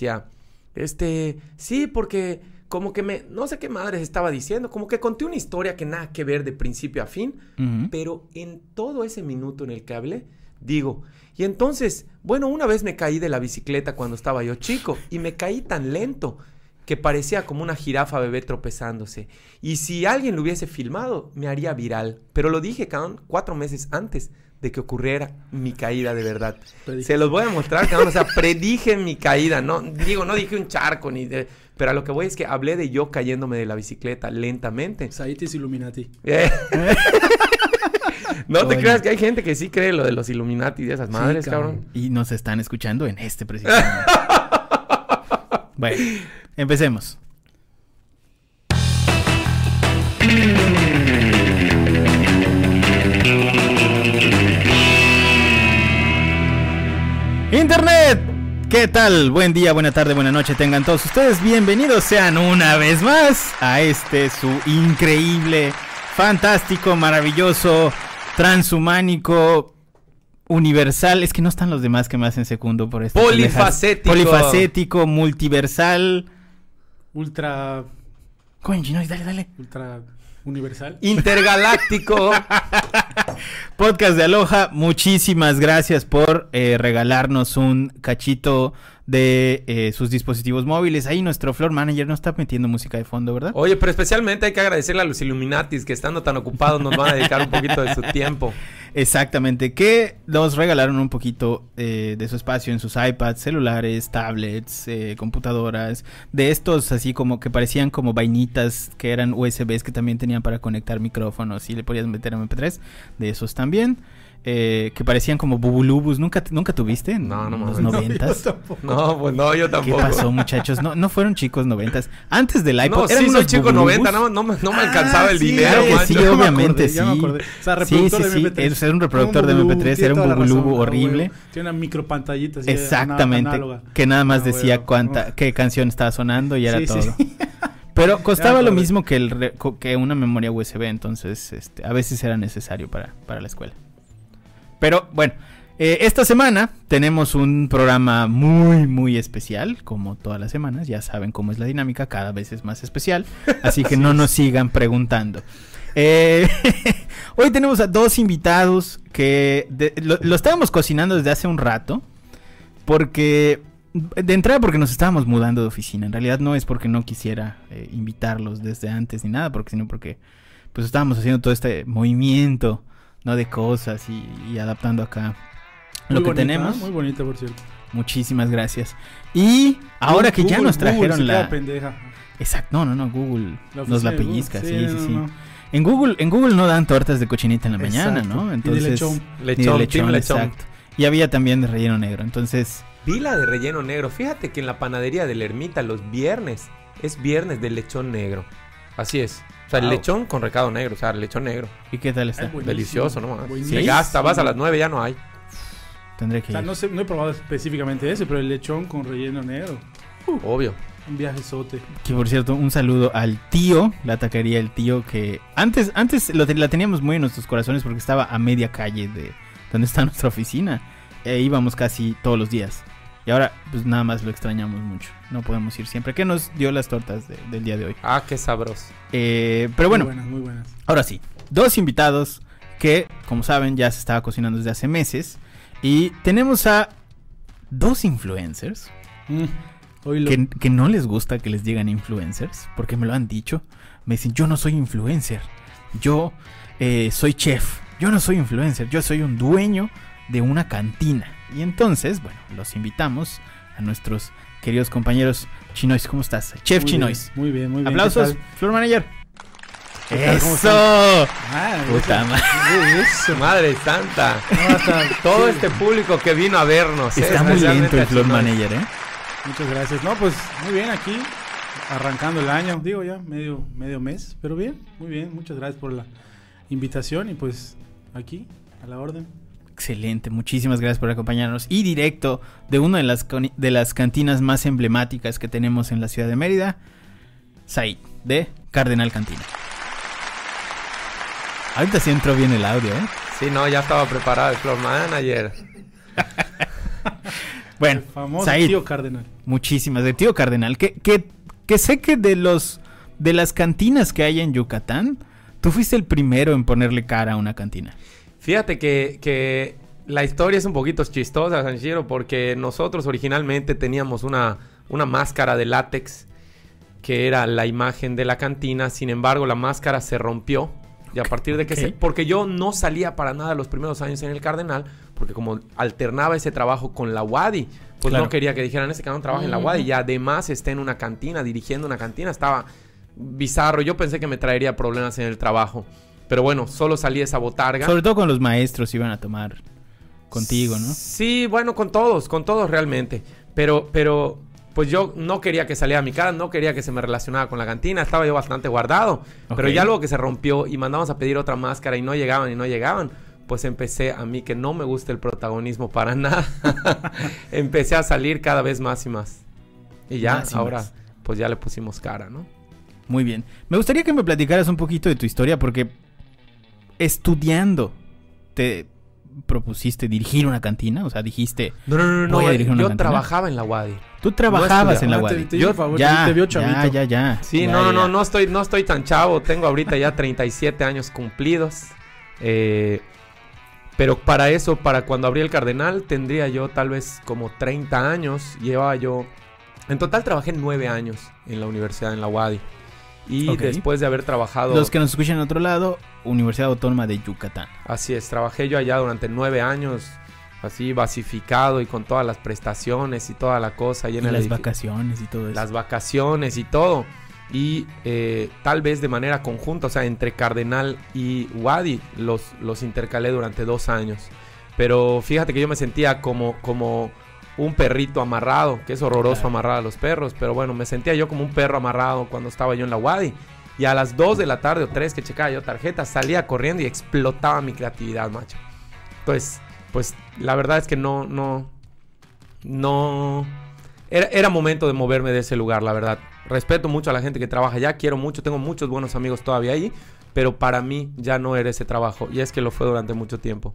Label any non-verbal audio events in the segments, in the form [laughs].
decía, este, sí, porque como que me, no sé qué madres estaba diciendo, como que conté una historia que nada que ver de principio a fin, pero en todo ese minuto en el que hablé, digo, y entonces, bueno, una vez me caí de la bicicleta cuando estaba yo chico y me caí tan lento que parecía como una jirafa bebé tropezándose. Y si alguien lo hubiese filmado, me haría viral. Pero lo dije, cabrón, cuatro meses antes de que ocurriera mi caída de verdad. Predije. Se los voy a mostrar, cabrón. O sea, predije mi caída. No, digo, no dije un charco ni de... Pero a lo que voy es que hablé de yo cayéndome de la bicicleta lentamente. Saitis Illuminati. Eh. [laughs] no te creas que hay gente que sí cree lo de los Illuminati y de esas madres, cabrón. Y nos están escuchando en este [laughs] preciso momento. bueno, [laughs] empecemos. Internet, ¿qué tal? Buen día, buena tarde, buena noche. Tengan todos ustedes bienvenidos sean una vez más a este su increíble, fantástico, maravilloso, transhumánico, universal. Es que no están los demás que me hacen segundo por esto. Polifacético. Polifacético, multiversal. Ultra. Coño, dale, dale. Ultra universal. Intergaláctico. [laughs] Podcast de Aloha, muchísimas gracias por eh, regalarnos un cachito de eh, sus dispositivos móviles. Ahí nuestro floor manager no está metiendo música de fondo, ¿verdad? Oye, pero especialmente hay que agradecerle a los Illuminatis que estando tan ocupados nos van a dedicar un poquito de su tiempo. [laughs] Exactamente, que nos regalaron un poquito eh, de su espacio en sus iPads, celulares, tablets, eh, computadoras, de estos así como que parecían como vainitas que eran USBs que también tenían para conectar micrófonos y le podías meter MP3, de esos también. Eh, que parecían como bubulubus, ¿nunca, nunca tuviste en No, no los noventas? No, pues no, yo ¿Qué tampoco. pasó, muchachos? No, no fueron chicos noventas. Antes del iPod, No, eran sí, soy unos chico bubulubus. 90, no, no, me- no me Ah, alcanzaba el sí, dinero, claro sí, obviamente, acordé, sí. O sea, reproductor sí, de sí, MP3. ese era un reproductor de Un bubulubu, MP3, tiene era un bubulubu razón, ah, horrible. güey. Tiene una micropantallita así, Exactamente. análoga. Que nada más Ah, decía cuánta, qué canción estaba sonando y era todo. [laughs] Pero costaba lo mismo que el que una memoria USB, entonces este, a veces era necesario para, para la escuela. Pero bueno, eh, esta semana tenemos un programa muy, muy especial, como todas las semanas. Ya saben cómo es la dinámica, cada vez es más especial. Así que no nos sigan preguntando. Eh, [laughs] hoy tenemos a dos invitados que de- lo, lo estábamos cocinando desde hace un rato. Porque, de entrada, porque nos estábamos mudando de oficina. En realidad no es porque no quisiera eh, invitarlos desde antes ni nada, porque sino porque pues estábamos haciendo todo este movimiento, ¿no? De cosas y, y adaptando acá lo que bonita, tenemos. Muy bonita, por cierto. Muchísimas gracias. Y ahora que ya nos Google trajeron la... pendeja. Exacto, no, no, no, Google La nos la Google. pellizca, sí, sí, no, sí. no. En Google, en Google no dan tortas de cochinita en la mañana, Exacto. ¿no? Entonces, lechón. ni de Lechón, lechón. exacto. Y había también de relleno negro, entonces, Pila de relleno negro. Fíjate que en la panadería de la ermita los viernes es viernes de lechón negro. Así es. O sea, el lechón con recado negro. O sea, el lechón negro. ¿y qué tal está? Delicioso, ¿no? Se gasta, vas a las 9, ya no hay. Tendré O que sea, ir. no, sé, no he probado específicamente ese, pero el lechón con relleno negro. Obvio. Un viaje sote. Que por cierto, un saludo al tío, la taquería El Tío, que antes, antes lo te- la teníamos muy en nuestros corazones porque estaba a media calle de donde está [laughs] nuestra oficina. E íbamos casi todos los días. Y ahora, pues nada más lo extrañamos mucho. No podemos ir siempre. Que nos dio las tortas de- del día de hoy. Ah, qué sabroso. Eh, pero bueno, Muy buenas, muy buenas. Ahora sí, dos invitados que, como saben, ya se estaba cocinando desde hace meses. Y tenemos a dos influencers Mm, que, que no les gusta que les digan influencers, porque me lo han dicho. Me dicen, yo no soy influencer, yo eh, soy chef, yo no soy influencer, yo soy un dueño de una cantina. Y entonces, bueno, los invitamos a nuestros queridos compañeros Chinois, ¿cómo estás? Chef Muy Chinois. bien, Muy bien, muy bien. Aplausos, ¿Qué Floor Manager. ¿Qué tal? ¿Cómo ¡Eso! Ah, Puta eso. madre. Eso. Madre santa. No, hasta- Todo sí. este público que vino a vernos. ¿eh? Está muy Especialmente lento el Floor. Manager, ¿eh? Muchas gracias. No, pues muy bien aquí, arrancando el año, digo ya, medio, medio mes, pero bien, muy bien. Muchas gracias por la invitación y pues aquí, a la orden. Excelente, muchísimas gracias por acompañarnos. Y directo de una de las, de las cantinas más emblemáticas que tenemos en la ciudad de Mérida, Said, de Cardenal Cantina. Ahorita sí entró bien el audio, ¿eh? Sí, no, ya estaba preparado el floor manager. [laughs] Bueno, El famoso Said, tío Cardenal. muchísimas. De tío Cardenal, que, que, que sé que de los de las cantinas que hay en Yucatán, tú fuiste el primero en ponerle cara a una cantina. Fíjate que, que la historia es un poquito chistosa, Sanchiro, porque nosotros originalmente teníamos una, una máscara de látex que era la imagen de la cantina. Sin embargo, la máscara se rompió. Y a partir de que se... Porque yo no salía para nada los primeros años en el Cardenal, porque como alternaba ese trabajo con la Wadi, pues Claro. no quería que dijeran, ese cabrón trabaja en la Wadi y además está en una cantina, dirigiendo una cantina. Estaba bizarro. Yo pensé que me traería problemas en el trabajo. Pero bueno, solo salí esa botarga. Sobre todo con los maestros iban a tomar contigo, ¿no? Sí, bueno, con todos, con todos realmente. Pero, pero, pues yo no quería que saliera a mi cara, no quería que se me relacionara con la cantina, estaba yo bastante guardado. Pero ya luego que se rompió y mandamos a pedir otra máscara y no llegaban y no llegaban, pues empecé a mí que no me gusta el protagonismo para [laughs] nada. [laughs] empecé a salir cada vez más y más. Y ya, Más y ahora, más. pues ya le pusimos cara, ¿no? Muy bien. Me gustaría que me platicaras un poquito de tu historia porque estudiando te propusiste dirigir una cantina, o sea, dijiste, No, no, no, no, Voy a eh, dirigir una yo cantina. trabajaba en la Wadi. tú trabajabas en la Ah, te- Wadi. te hizo Yo- favor, Ya, te vio ya, ya, ya. Sí, Ya, no, no, ya, no, no estoy, no estoy tan chavo. Tengo ahorita ya 37 años cumplidos. Eh, pero para eso, para cuando abrí el Cardenal, tendría yo tal vez como 30 años. Llevaba yo. En total trabajé 9 años en la universidad, en la UADI. Y después de haber trabajado. Los que nos escuchan en otro lado, Universidad Autónoma de Yucatán. Así es, trabajé yo allá durante 9 años. Así basificado y con todas las prestaciones y toda la cosa. Y Y en el las vacaciones y todo eso. las vacaciones y todo. Y eh, tal vez de manera conjunta, o sea, entre Cardenal y Wadi, los, los intercalé durante dos años. Pero fíjate que yo me sentía como, como un perrito amarrado, que es horroroso amarrar a los perros, pero bueno, me sentía yo como un perro amarrado cuando estaba yo en la Wadi. Y a las 2 de la tarde o 3 que checaba yo tarjeta, salía corriendo y explotaba mi creatividad, macho. Entonces, pues la verdad es que no, no, no... Era, era momento de moverme de ese lugar, la verdad. Respeto mucho a la gente que trabaja allá, quiero mucho, tengo muchos buenos amigos todavía ahí, pero para mí ya no era ese trabajo, y es que lo fue durante mucho tiempo.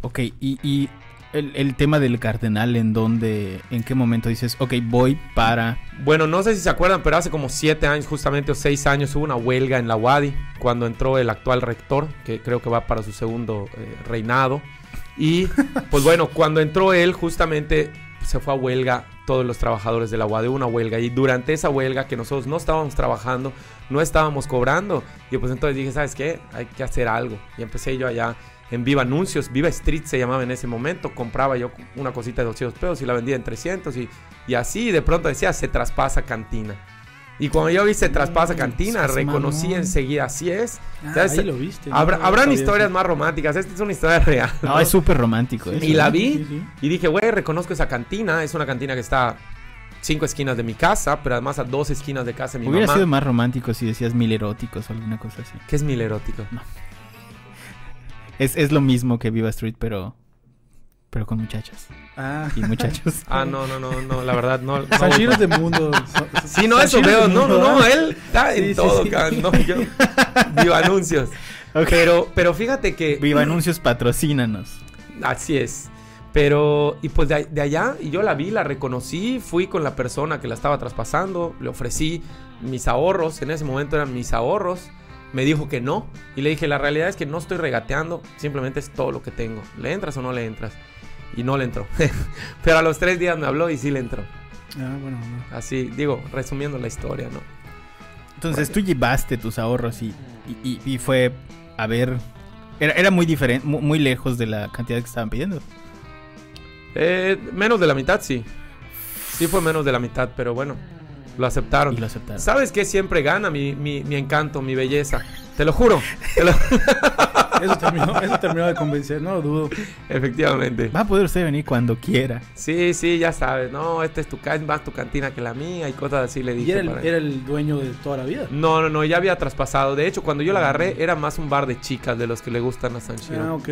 Ok, y, y el, el tema del cardenal, ¿en dónde, en qué momento dices, ok, voy para... Bueno, no sé si se acuerdan, pero hace como siete años, justamente, o seis años, hubo una huelga en la UADI cuando entró el actual rector, que creo que va para su segundo eh, reinado. Y [laughs] pues bueno, cuando entró él, justamente se fue a huelga todos los trabajadores de la UADI, una huelga. Y durante esa huelga que nosotros no estábamos trabajando, no estábamos cobrando. Y pues entonces dije, ¿sabes qué? Hay que hacer algo. Y empecé yo allá en Viva Anuncios, Viva Street se llamaba en ese momento. Compraba yo una cosita de 200 pesos y la vendía en 300. Y, y así de pronto decía, se traspasa cantina. Y cuando yo vi se traspasa cantina, reconocí mamón. enseguida, así es. Ah, ¿Sabes? ahí lo viste. ¿no? Habrá- No habrán historias más románticas, esta es una historia [laughs] real. No, ¿no? es súper romántico. eso, Y la ¿eh? vi Sí, sí. y dije, güey, reconozco esa cantina. Es una cantina que está cinco esquinas de mi casa, pero además a dos esquinas de casa de mi Hubiera mamá. sido más romántico si decías mil eróticos o alguna cosa así. ¿Qué es mil erótico? Es, es lo mismo que Viva Street, pero pero con muchachas Ah. y muchachos. [laughs] Ah, no, no, no, no, la verdad no. no Sanchiro voy es de mundo. [laughs] Sí, no, eso veo. No, no, no, él está Sí, en sí, todo, sí. cabrón, no, yo [laughs] vivo anuncios. Pero, pero fíjate que Viva Anuncios, patrocínanos. Así es. Pero, y pues de, de allá, y yo la vi, la reconocí, fui con la persona que la estaba traspasando, le ofrecí mis ahorros, en ese momento eran mis ahorros, me dijo que no, y le dije, la realidad es que no estoy regateando, simplemente es todo lo que tengo, ¿le entras o no le entras? Y no le entró. [laughs] Pero a los tres días me habló y sí le entró. Ah, bueno, no. Así, digo, resumiendo la historia, ¿no? Entonces tú llevaste tus ahorros y, y, y- y fue a ver. Era, era muy diferente, mu- muy, lejos de la cantidad que estaban pidiendo. Eh, menos de la mitad, sí. Sí fue menos de la mitad, pero bueno, lo aceptaron. Y lo aceptaron. ¿Sabes qué siempre gana mi, mi, mi encanto, mi belleza? Te lo juro. te lo- [laughs] Eso terminó, eso terminó de convencer, no lo dudo. Efectivamente. Va a poder usted venir cuando quiera. Sí, sí, ya sabes. No, esta es tu, ca- es más tu cantina que la mía y cosas así le Y dije. era el, para- era el dueño de toda la vida. No, no, no, ya había traspasado. De hecho, cuando yo la agarré, era más un bar de chicas de los que le gustan a Sanchiro. Ah, ok.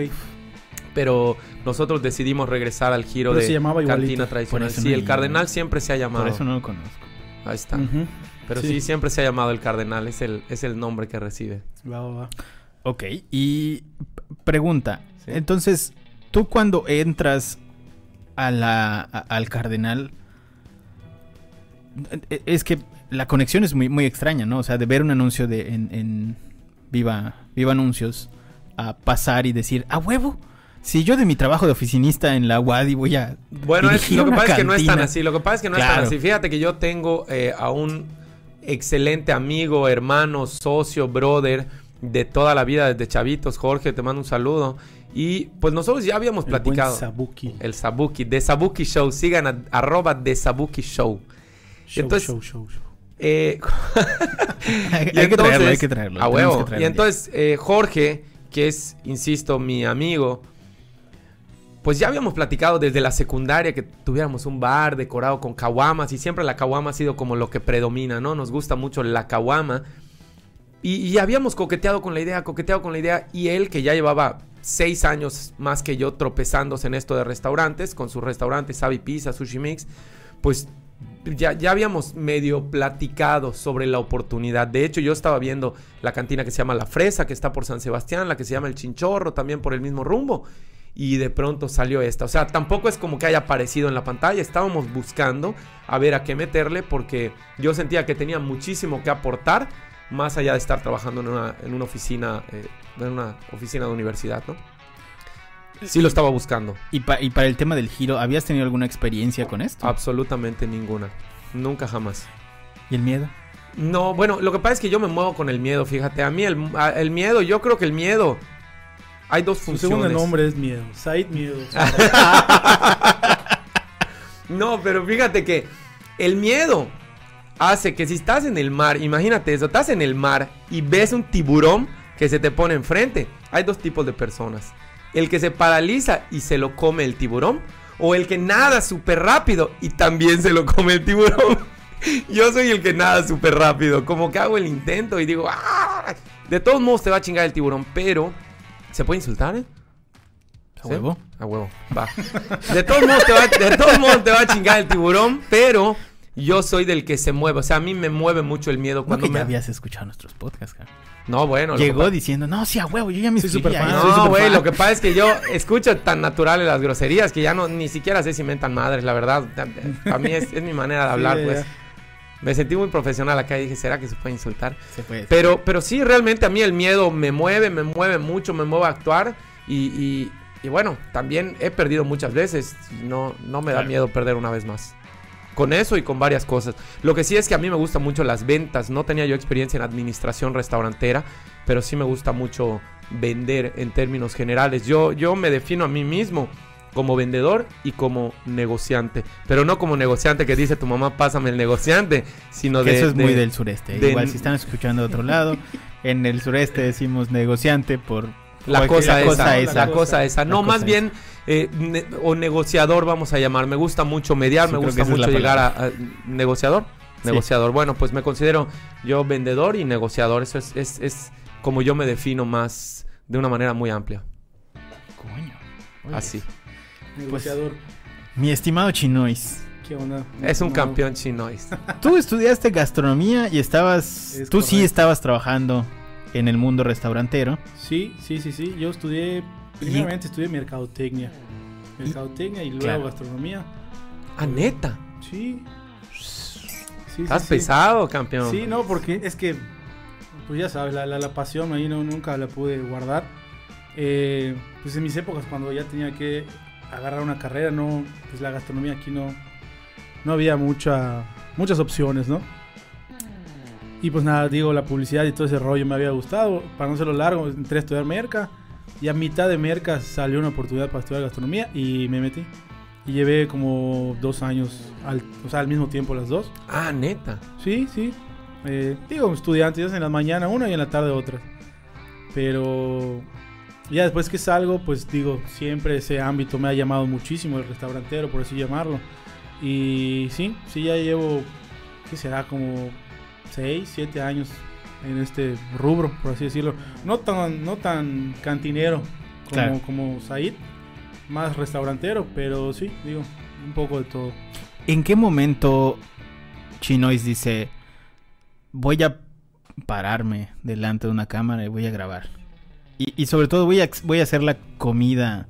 Pero nosotros decidimos regresar al giro Pero de se llamaba igualito. cantina tradicional. Sí, no el Cardenal siempre se ha llamado. Por eso no lo conozco. Ahí está. Pero sí. Sí. siempre se ha llamado el Cardenal. Es el, es el nombre que recibe. Va, va, va. Ok, y pregunta. Sí. Entonces, tú cuando entras a la, a- al cardenal, eh, es que la conexión es muy, muy extraña, ¿no? O sea, de ver un anuncio de, en, en Viva, Viva Anuncios a pasar y decir, a huevo, si yo de mi trabajo de oficinista en la UADI voy a... Bueno, es- lo que pasa es que no es tan así. Lo que pasa es que no es Claro. tan así. Fíjate que yo tengo eh, a un excelente amigo, hermano, socio, brother de toda la vida desde chavitos. Jorge, te mando un saludo. Y pues nosotros ya habíamos El buen platicado. Sabuki. El Sabuki, de Sabuki Show. Sigan a, arroba de Sabuki Show. Show, entonces- show, show, show. Eh, [laughs] [laughs] hay, que traerlo, hay que traerlo. A tenemos huevo. que traerlo Y entonces eh, Jorge, que es, insisto, mi amigo, pues ya habíamos platicado desde la secundaria que tuviéramos un bar decorado con caguamas y siempre la caguama ha sido como lo que predomina, ¿no? Nos gusta mucho la caguama. Y, habíamos coqueteado con la idea, coqueteado con la idea. Y él, que ya llevaba seis años más que yo tropezándose en esto de restaurantes, con sus restaurantes Sabi Pizza, Sushi Mix, pues ya, ya habíamos medio platicado sobre la oportunidad. De hecho, yo estaba viendo la cantina que se llama La Fresa, que está por San Sebastián, la que se llama El Chinchorro, también por el mismo rumbo. Y de pronto salió esta. O sea, tampoco es como que haya aparecido en la pantalla. Estábamos buscando a ver a qué meterle porque yo sentía que tenía muchísimo que aportar más allá de estar trabajando en una, en una oficina, eh, en una oficina de universidad, ¿no? Sí lo estaba buscando. Y, pa- y para el tema del giro, ¿habías tenido alguna experiencia con esto? Absolutamente ninguna. Nunca jamás. ¿Y el miedo? No, bueno, lo que pasa es que yo me muevo con el miedo, fíjate. A mí el, el miedo, yo creo que el miedo... Hay dos Su funciones. segundo nombre es Miedo. Said Miedo. [laughs] No, pero fíjate que el miedo hace que si estás en el mar, imagínate eso, estás en el mar y ves un tiburón que se te pone enfrente. Hay dos tipos de personas. El que se paraliza y se lo come el tiburón. O el que nada súper rápido y también se lo come el tiburón. [laughs] Yo soy el que nada súper rápido. Como que hago el intento y digo, ¡ah! De todos modos te va a chingar el tiburón, pero... ¿Se puede insultar, eh? ¿A ¿Sí? huevo? A huevo, va. De todos modos te va, de todos modos te va a chingar el tiburón, pero yo soy del que se mueve. O sea, a mí me mueve mucho el miedo ¿No cuando que me. ya habías escuchado nuestros podcasts, cara? No, bueno. Llegó diciendo, no, sí, a huevo, yo ya me Soy ahí, soy No, superfan". güey, lo que pasa es que yo escucho tan naturales las groserías que ya no ni siquiera sé si mentan madres, la verdad. Para mí es, es mi manera de hablar, Sí, pues. ya. Me sentí muy profesional acá y dije, ¿será que se puede insultar? Se puede. Pero, pero sí, realmente a mí el miedo me mueve, me mueve mucho, me mueve a actuar. Y, y- y bueno, también he perdido muchas veces. No, no me da Claro. miedo perder una vez más. Con eso y con varias cosas. Lo que sí es que a mí me gustan mucho las ventas. No tenía yo experiencia en administración restaurantera, pero sí me gusta mucho vender en términos generales. Yo, yo me defino a mí mismo como vendedor y como negociante. Pero no como negociante que dice tu mamá, pásame el negociante, sino Que de... eso es de- muy del sureste. de- Igual si están escuchando de otro lado, [laughs] en el sureste decimos negociante por La cosa, la esa, cosa la esa. cosa esa. La No, cosa más esa. bien, eh, ne- o negociador vamos a llamar. Me gusta mucho mediar, Sí, me gusta mucho la llegar a, a- negociador. Sí. Negociador. Bueno, pues me considero yo vendedor y negociador. Eso es, es, es como yo me defino más de una manera muy amplia. Coño. Así. Negociador. Mi estimado Chinois, ¿Qué onda? Es un No, campeón chinois. [laughs] tú estudiaste gastronomía y estabas, Es tú sí estabas trabajando en el mundo restaurantero. Sí, sí, sí, sí. Yo estudié, primeramente estudié mercadotecnia. Mercadotecnia y luego Claro. gastronomía. Ah, neta. Sí. Sí, Estás sí, sí. pesado, campeón. Sí, no, porque es que, pues ya sabes, la, la, la pasión ahí no, nunca la pude guardar. Eh, pues en mis épocas, cuando ya tenía que agarrar una carrera, no, pues la gastronomía aquí no, no había mucha, muchas opciones, ¿no? Y pues nada, digo, la publicidad y todo ese rollo me había gustado. Para no hacerlo largo, entré a estudiar merca. Y a mitad de merca salió una oportunidad para estudiar gastronomía y me metí. Y llevé como dos años, al, o sea, al mismo tiempo las dos. Ah, neta. Sí, sí. Eh, digo, estudiantes en la mañana una y en la tarde otra. Pero ya después que salgo, pues digo, siempre ese ámbito me ha llamado muchísimo, el restaurantero, por así llamarlo. Y sí, sí, ya llevo, ¿qué será? Como 6, 7 años en este rubro, por así decirlo. No tan, no tan cantinero como, Claro. como Said, más restaurantero, pero sí, digo, un poco de todo. ¿En qué momento Chinois dice, voy a pararme delante de una cámara y voy a grabar? Y, y sobre todo voy a, voy a hacer la comida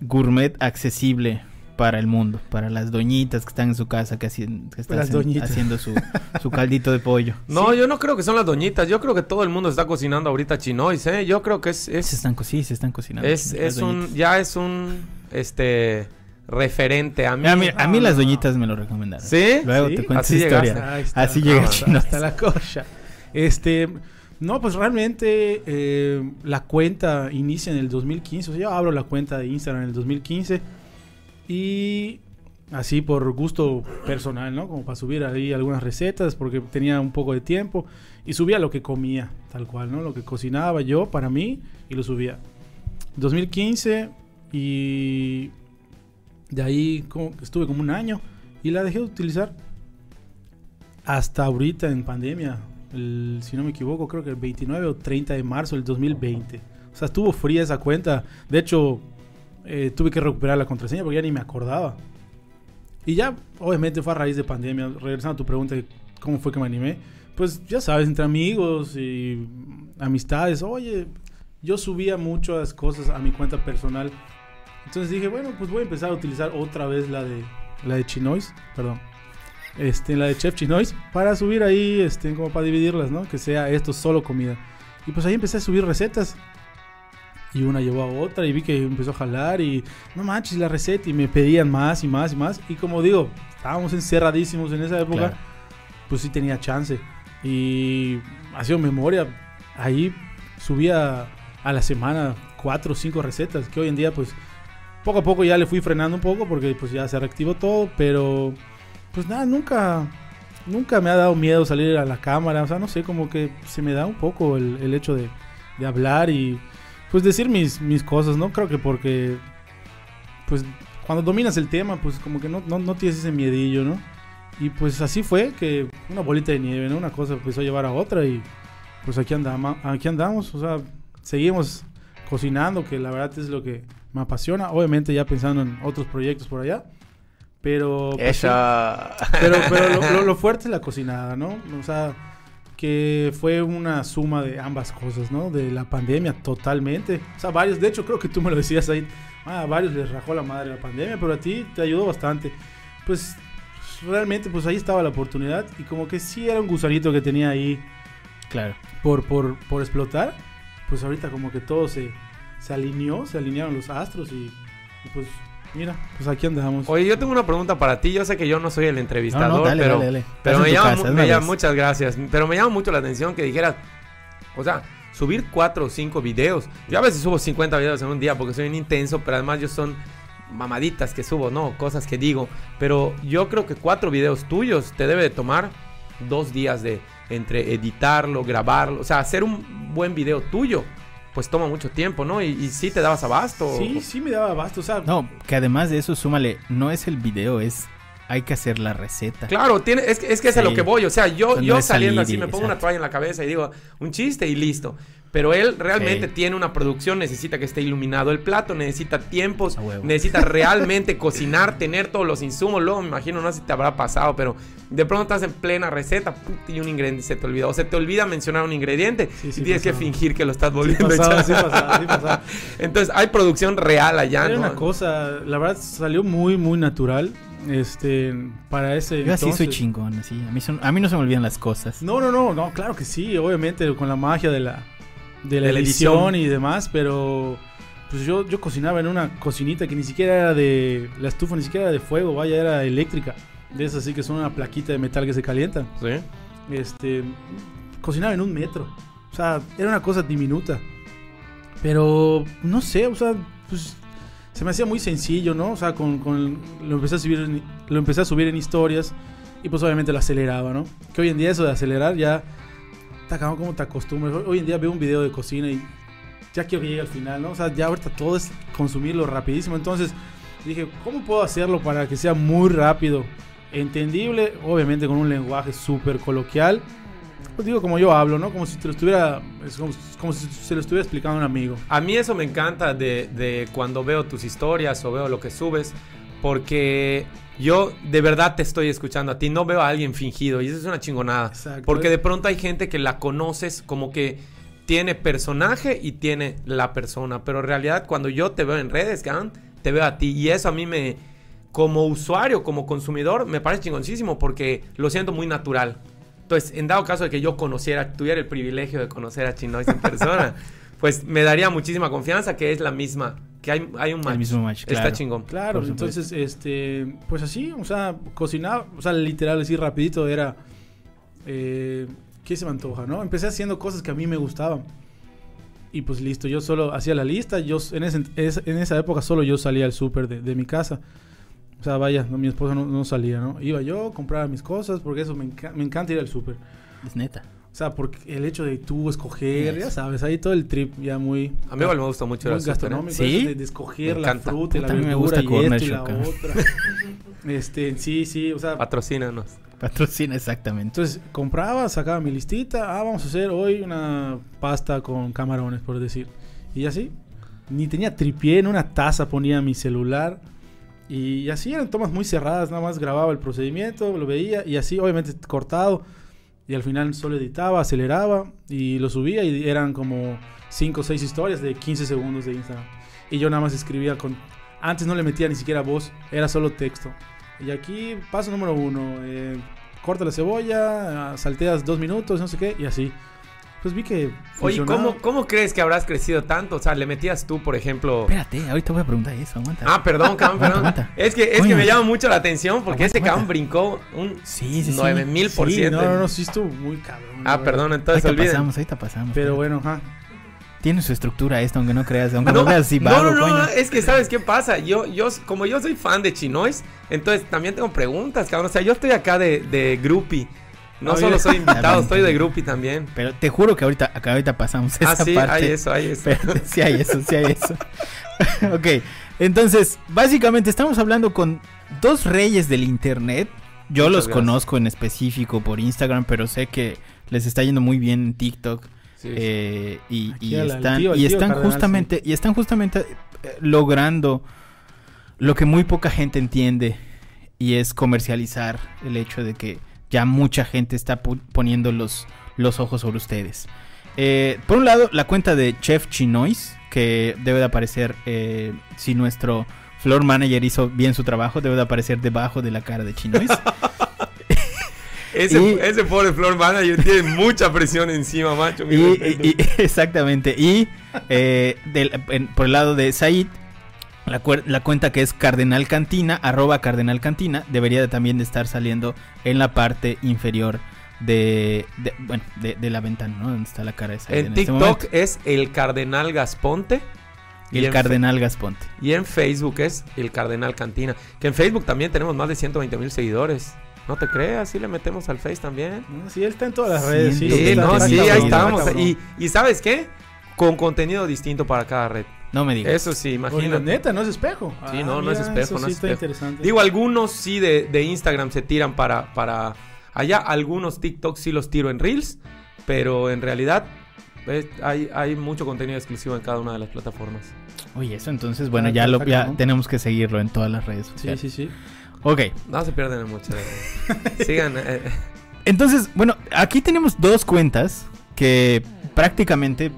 gourmet accesible para el mundo, para las doñitas que están en su casa, que, hacen, que están hacen- haciendo su, [laughs] su caldito de pollo. No, yo no creo que son las doñitas. Yo creo que todo el mundo está cocinando ahorita chinois, ¿eh? Yo creo que es... Se es están, sí, se están cocinando. Es, un, ya es un, este, referente a mí. A mí, a mí No, las no. doñitas me lo recomendaron. ¿Sí? Luego ¿Sí? te cuento Así esa historia. Está. Así llega Ah, Chino. Hasta la cocha. Este, no, pues realmente eh, la cuenta inicia en el 2015. O sea, yo abro la cuenta de Instagram en el 2015 y así por gusto personal, ¿no? Como para subir ahí algunas recetas porque tenía un poco de tiempo y subía lo que comía, tal cual, ¿no? Lo que cocinaba yo para mí y lo subía. 2015 y de ahí estuve como un año y la dejé de utilizar hasta ahorita en pandemia, si no me equivoco, creo que el 29 o 30 de marzo del 2020. O sea, estuvo fría esa cuenta. De hecho, eh, tuve que recuperar la contraseña porque ya ni me acordaba. Y ya, obviamente, fue a raíz de pandemia. Regresando a tu pregunta de cómo fue que me animé. Pues ya sabes, entre amigos y amistades. Oye, yo subía muchas cosas a mi cuenta personal. Entonces dije, bueno, pues voy a empezar a utilizar otra vez la de la de Chinois, perdón. Este, la de Chef Chinois para subir ahí este como para dividirlas, ¿no? Que sea esto solo comida. Y pues ahí empecé a subir recetas. Y una llevó a otra y vi que empezó a jalar y no manches la receta y me pedían más y más y más. Y como digo, estábamos encerradísimos en esa época, Claro. pues sí tenía chance. Y hacía memoria, ahí subía a la semana cuatro o cinco recetas, que hoy en día pues poco a poco ya le fui frenando un poco porque pues ya se reactivó todo, pero pues nada, nunca, nunca me ha dado miedo salir a la cámara, o sea, no sé, como que se me da un poco el, el hecho de, de hablar y pues decir mis, mis cosas, ¿no? Creo que porque pues cuando dominas el tema, pues como que no, no, no tienes ese miedillo, ¿no? Y pues así fue que una bolita de nieve, ¿no? Una cosa empezó a llevar a otra y pues aquí andamos, aquí andamos, o sea, seguimos cocinando, que la verdad es lo que me apasiona, obviamente ya pensando en otros proyectos por allá, pero... pues, sí. Esa... Pero, pero lo, lo- lo fuerte es la cocinada, ¿no? O sea, que fue una suma de ambas cosas, ¿no? De la pandemia totalmente. O sea, varios, de hecho creo que tú me lo decías ahí, ah, a varios les rajó la madre la pandemia, pero a ti te ayudó bastante. Pues realmente, pues ahí estaba la oportunidad y como que sí era un gusanito que tenía ahí Claro. por, por, por explotar, pues ahorita como que todo se, se alineó, se alinearon los astros y, y pues mira, pues aquí andamos. Oye, yo tengo una pregunta para ti. Yo sé que yo no soy el entrevistador, no, dale, pero... dale, dale. Pero me llama, casa, me muchas gracias. Pero me llama mucho la atención que dijeras, o sea, subir cuatro o cinco videos. Yo a veces subo 50 videos en un día porque soy un intenso, pero además yo son mamaditas que subo, ¿no? Cosas que digo. Pero yo creo que cuatro videos tuyos te debe de tomar dos días de entre editarlo, grabarlo. O sea, hacer un buen video tuyo, pues toma mucho tiempo, ¿no? Y, y sí te dabas abasto. Sí, sí me daba abasto, o sea, No, que además de eso, súmale, no es el video, es. Hay que hacer la receta. Claro, tiene, es, que- es que es a Sí. lo que voy. O sea, yo, no yo saliendo salir así me pongo una exacto. toalla en la cabeza y digo un chiste y listo. Pero él realmente Sí. tiene una producción, necesita que esté iluminado el plato, necesita tiempos, A necesita [laughs] realmente cocinar, tener todos los insumos. Luego me imagino, no sé si te habrá pasado, pero de pronto estás en plena receta put, y un ingrediente se te olvida. O se te olvida mencionar un ingrediente Sí, sí y tienes que pasaba. fingir que lo estás sí volviendo a pasaba, echar. sí pasaba, sí pasaba. [laughs] Entonces hay producción real allá, ¿no? una cosa, la verdad salió muy, muy natural. Este, para ese Yo así soy chingón, así. A mí, son- a mí no se me olvidan las cosas. No, no, no, no, claro que sí, obviamente con la magia de la, de la De la edición, edición. y demás, pero pues yo, yo cocinaba en una cocinita que ni siquiera era de, la estufa ni siquiera era de fuego, vaya, era eléctrica. De esas así que son una plaquita de metal que se calientan. Sí. Este, cocinaba en un metro. O sea, era una cosa diminuta. Pero, no sé, o sea, pues se me hacía muy sencillo, ¿no? O sea, con, lo, empecé a subir en, lo a subir en historias y pues obviamente lo aceleraba, ¿no? Que hoy en día eso de acelerar ya, cabrón como te acostumbras. Hoy en día veo un video de cocina y ya quiero que llegue al final, ¿no? O sea, ya ahorita todo es consumirlo rapidísimo. Entonces dije, ¿cómo puedo hacerlo para que sea muy rápido? Entendible, obviamente con un lenguaje súper coloquial. Pues digo, como yo hablo, ¿no? Como si te lo estuviera, es como, como si se lo estuviera explicando a un amigo. A mí eso me encanta de, de cuando veo tus historias o veo lo que subes, porque yo de verdad te estoy escuchando a ti, no veo a alguien fingido y eso es una chingonada. Exacto. Porque de pronto hay gente que la conoces como que tiene personaje y tiene la persona, pero en realidad cuando yo te veo en redes, te veo a ti y eso a mí me como usuario, como consumidor, me parece chingoncísimo porque lo siento muy natural. Entonces, en dado caso de que yo conociera, tuviera el privilegio de conocer a Chinois en persona, [laughs] pues me daría muchísima confianza que es la misma, que hay, hay un match. El mismo match, Está claro. chingón. Claro, entonces, este, pues así, o sea, cocinaba, o sea, literal, así rapidito era, eh, ¿qué se me antoja, no? Empecé haciendo cosas que a mí me gustaban. Y pues listo, yo solo hacía la lista, yo en, ese- es- en esa época solo yo salía al súper de, de mi casa. O sea, vaya, no, mi esposa no, no salía, ¿no? Iba yo, compraba mis cosas, porque eso me, enca- me encanta ir al súper. Es neta. O sea, porque el hecho de tú escoger, ya sabes, ahí todo el trip ya muy... A mí igual me gusta mucho muy el ¿eh? gastronómico, ¿Sí? de, de escoger Me la encanta. fruta y la Puta, a mí me verdura gusta y esto y la otra. [laughs] este, sí, sí, o sea, Patrocínanos. Patrocina exactamente. entonces compraba, sacaba mi listita, ah, vamos a hacer hoy una pasta con camarones, por decir. Y así, ni tenía tripié, en una taza ponía mi celular. Y así eran tomas muy cerradas, nada más grababa el procedimiento, lo veía y así, obviamente cortado. Y al final solo editaba, aceleraba y lo subía y eran como 5 o 6 historias de 15 segundos de Instagram. Y yo nada más escribía con... Antes no le metía ni siquiera voz, era solo texto. Y aquí, paso número uno, eh, corta la cebolla, ah, salteas dos minutos, no sé qué, y así. Pues vi que... Oye. ¿cómo, ¿cómo crees que habrás crecido tanto? O sea, le metías tú, por ejemplo... Espérate, ahorita voy a preguntar eso, aguanta. Ah, perdón, cabrón, perdón. aguanta. Es que, es que me llama mucho la atención porque Aguanta, este cabrón aguanta. brincó un sí, sí, sí. 9000 por Sí, ciento. no, no, no, sí estuvo muy cabrón. Ah, perdón, entonces Ahorita pasamos, ahorita pasamos. Pero bueno, ajá. Tiene su estructura esto, aunque no creas, aunque no, No, veas así no, vago, no, no, coño. es que sabes qué pasa. Yo, yo, como yo soy fan de Chinois, entonces también tengo preguntas, cabrón. O sea, yo estoy acá de, de groupie. No Ah, solo soy invitado, También, estoy de groupie también. Pero te juro que ahorita, acá ahorita pasamos esa Ah, sí, parte. hay eso, hay eso. Sí hay eso, sí hay eso. [laughs] ok, entonces, básicamente estamos hablando con dos reyes del internet. Yo Muchas los gracias. conozco en específico por Instagram, pero sé que les está yendo muy bien en TikTok. Sí. eh, y, están, tío- al y tío están cardenal, justamente, y están justamente eh, logrando lo que muy poca gente entiende. Y es comercializar el hecho de que ya mucha gente está poniendo los, los ojos sobre ustedes. Eh, por un lado, la cuenta de Chef Chinois, que debe de aparecer, eh, si nuestro floor manager hizo bien su trabajo, debe de aparecer debajo de la cara de Chinois. [laughs] Ese, y- ese pobre floor manager tiene mucha presión encima, macho. y, y- y- [laughs] exactamente. Y eh, del- en- por el lado de Said, la, cuenta que es Cardenal Cantina, arroba Cardenal Cantina, debería de también de estar saliendo en la parte inferior de, de- bueno, de, de la ventana, ¿no? Donde está la cara de Said en en este TikTok es el Cardenal Gasponte. Y el Cardenal Gasponte. Y en Facebook es el Cardenal Cantina. Que en Facebook también tenemos más de 120 mil seguidores. No te creas, sí le metemos al Face también. Sí, él está en todas las redes. Sí, Sí, Sí, está- no, sí, ahí estamos. y ¿sabes qué? Con contenido distinto para cada red. No me digas. Eso sí, Oye, imagínate. neta, no es espejo. Sí, no, no es espejo, eso no sí es está espejo. interesante. Digo, algunos sí de, de Instagram se tiran para, para... Allá algunos TikTok sí los tiro en Reels, pero en realidad eh, hay, hay mucho contenido exclusivo en cada una de las plataformas. Oye, eso entonces, bueno, Ah, ya, lo, perfecto, ya ¿no? tenemos que seguirlo en todas las redes sí, sociales. sí, sí. Ok, No se pierden en [laughs] mucho. eh. Sigan. eh, entonces, bueno, aquí tenemos dos cuentas que prácticamente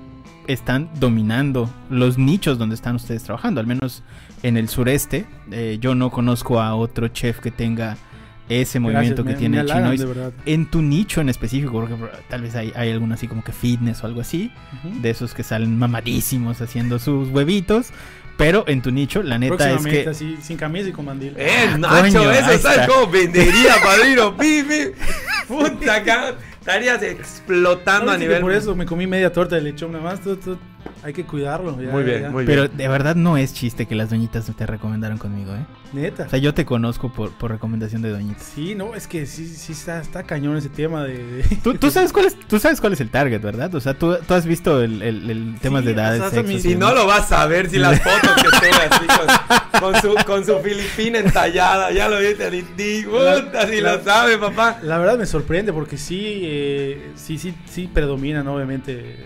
están dominando los nichos donde están ustedes trabajando, al menos en el sureste. Eh, yo no conozco a otro chef que tenga ese movimiento Gracias, que me- tiene me Chinois. En tu nicho en específico, porque tal vez hay, hay alguno así como que fitness o algo así, de esos que salen mamadísimos haciendo sus huevitos. Pero en tu nicho, la neta es que así, sin camisa y con mandil. Eh, Ah, Nacho, coño, eso sabes cómo vendería, padrino. [laughs] Puta, cabrón. Estarías explotando ¿Sabes a nivel. Por eso me comí media torta de lechón nada más. tú- tú- hay que cuidarlo. ya, Muy bien, ya. muy bien. Pero de verdad no es chiste que las doñitas te recomendaron conmigo, ¿eh? Neta. O sea, yo te conozco por, por recomendación de doñitas. Sí, no, es que sí, sí está, está cañón ese tema de... de- [laughs] ¿Tú, tú sabes cuál es, tú sabes cuál es el target, ¿verdad? O sea, tú, tú has visto el, el, el temas Sí, de edades, o sea, Si no lo vas a ver, si las fotos que sube así con, con su, con su filipina entallada, ya lo viste, ni ni puta, si La- lo sabe, papá. La verdad me sorprende porque sí, eh, sí, sí, sí predominan obviamente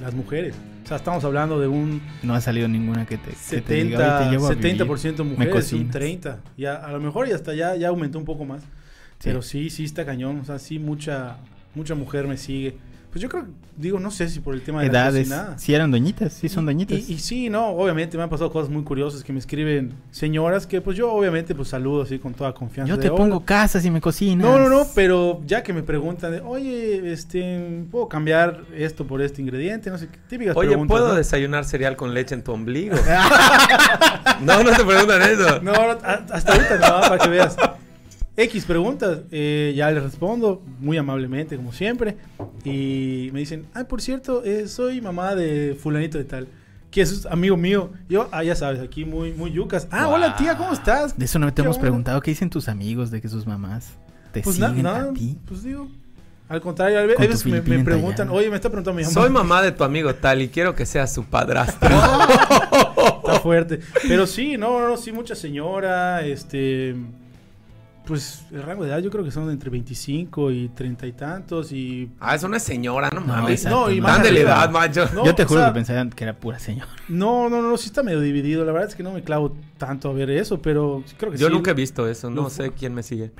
las mujeres. Sea, estamos hablando de un No ha salido ninguna que te, que te diga, 70, "Oye, te llevo a vivir". 70% mujeres un cocinas. 30. Ya, a lo mejor y hasta ya, ya aumentó un poco más. Sí. Pero sí, sí está cañón. O sea, sí mucha, mucha mujer me sigue. Pues yo creo, digo, no sé si por el tema de Edades. la. Sí eran doñitas, sí son doñitas. Y, y sí, no, obviamente me han pasado cosas muy curiosas que me escriben señoras que pues yo obviamente pues saludo así con toda confianza. Yo te pongo casas y me cocinas. No, no, no, pero ya que me preguntan, de, oye, este, ¿puedo cambiar esto por este ingrediente? No sé, qué típicas Oye, preguntas. ¿puedo ¿no? desayunar cereal con leche en tu ombligo? [laughs] [laughs] no, no te preguntan eso. No, hasta ahorita no, para que veas. X preguntas, eh, ya les respondo muy amablemente, como siempre. Y me dicen, ay, por cierto, eh, soy mamá de fulanito de tal. Que es amigo mío. Yo, ah, ya sabes, aquí muy, muy yucas. Ah, hola tía, ¿cómo estás? De eso no te hemos preguntado. ¿Qué dicen tus amigos de que sus mamás te Pues na- siguen nada, a ti? pues digo. Al contrario, a a veces me, me preguntan, oye, me está preguntando mi mamá. Soy mamá de tu amigo tal y quiero que seas su padrastro. [laughs] Está fuerte. Pero sí, no, no, sí, mucha señora, este... Pues el rango de edad yo creo que son de entre 25 y 30 y tantos y... ah, es una señora, no No, mames. exacto, no, y no. más Dándole arriba. edad, macho. No, Yo te o juro sea, que pensaban que era pura señora. No, no, no, sí está medio dividido. La verdad es que no me clavo tanto a ver eso, pero sí creo que Yo sí. nunca he visto eso, no Lo- sé quién me sigue.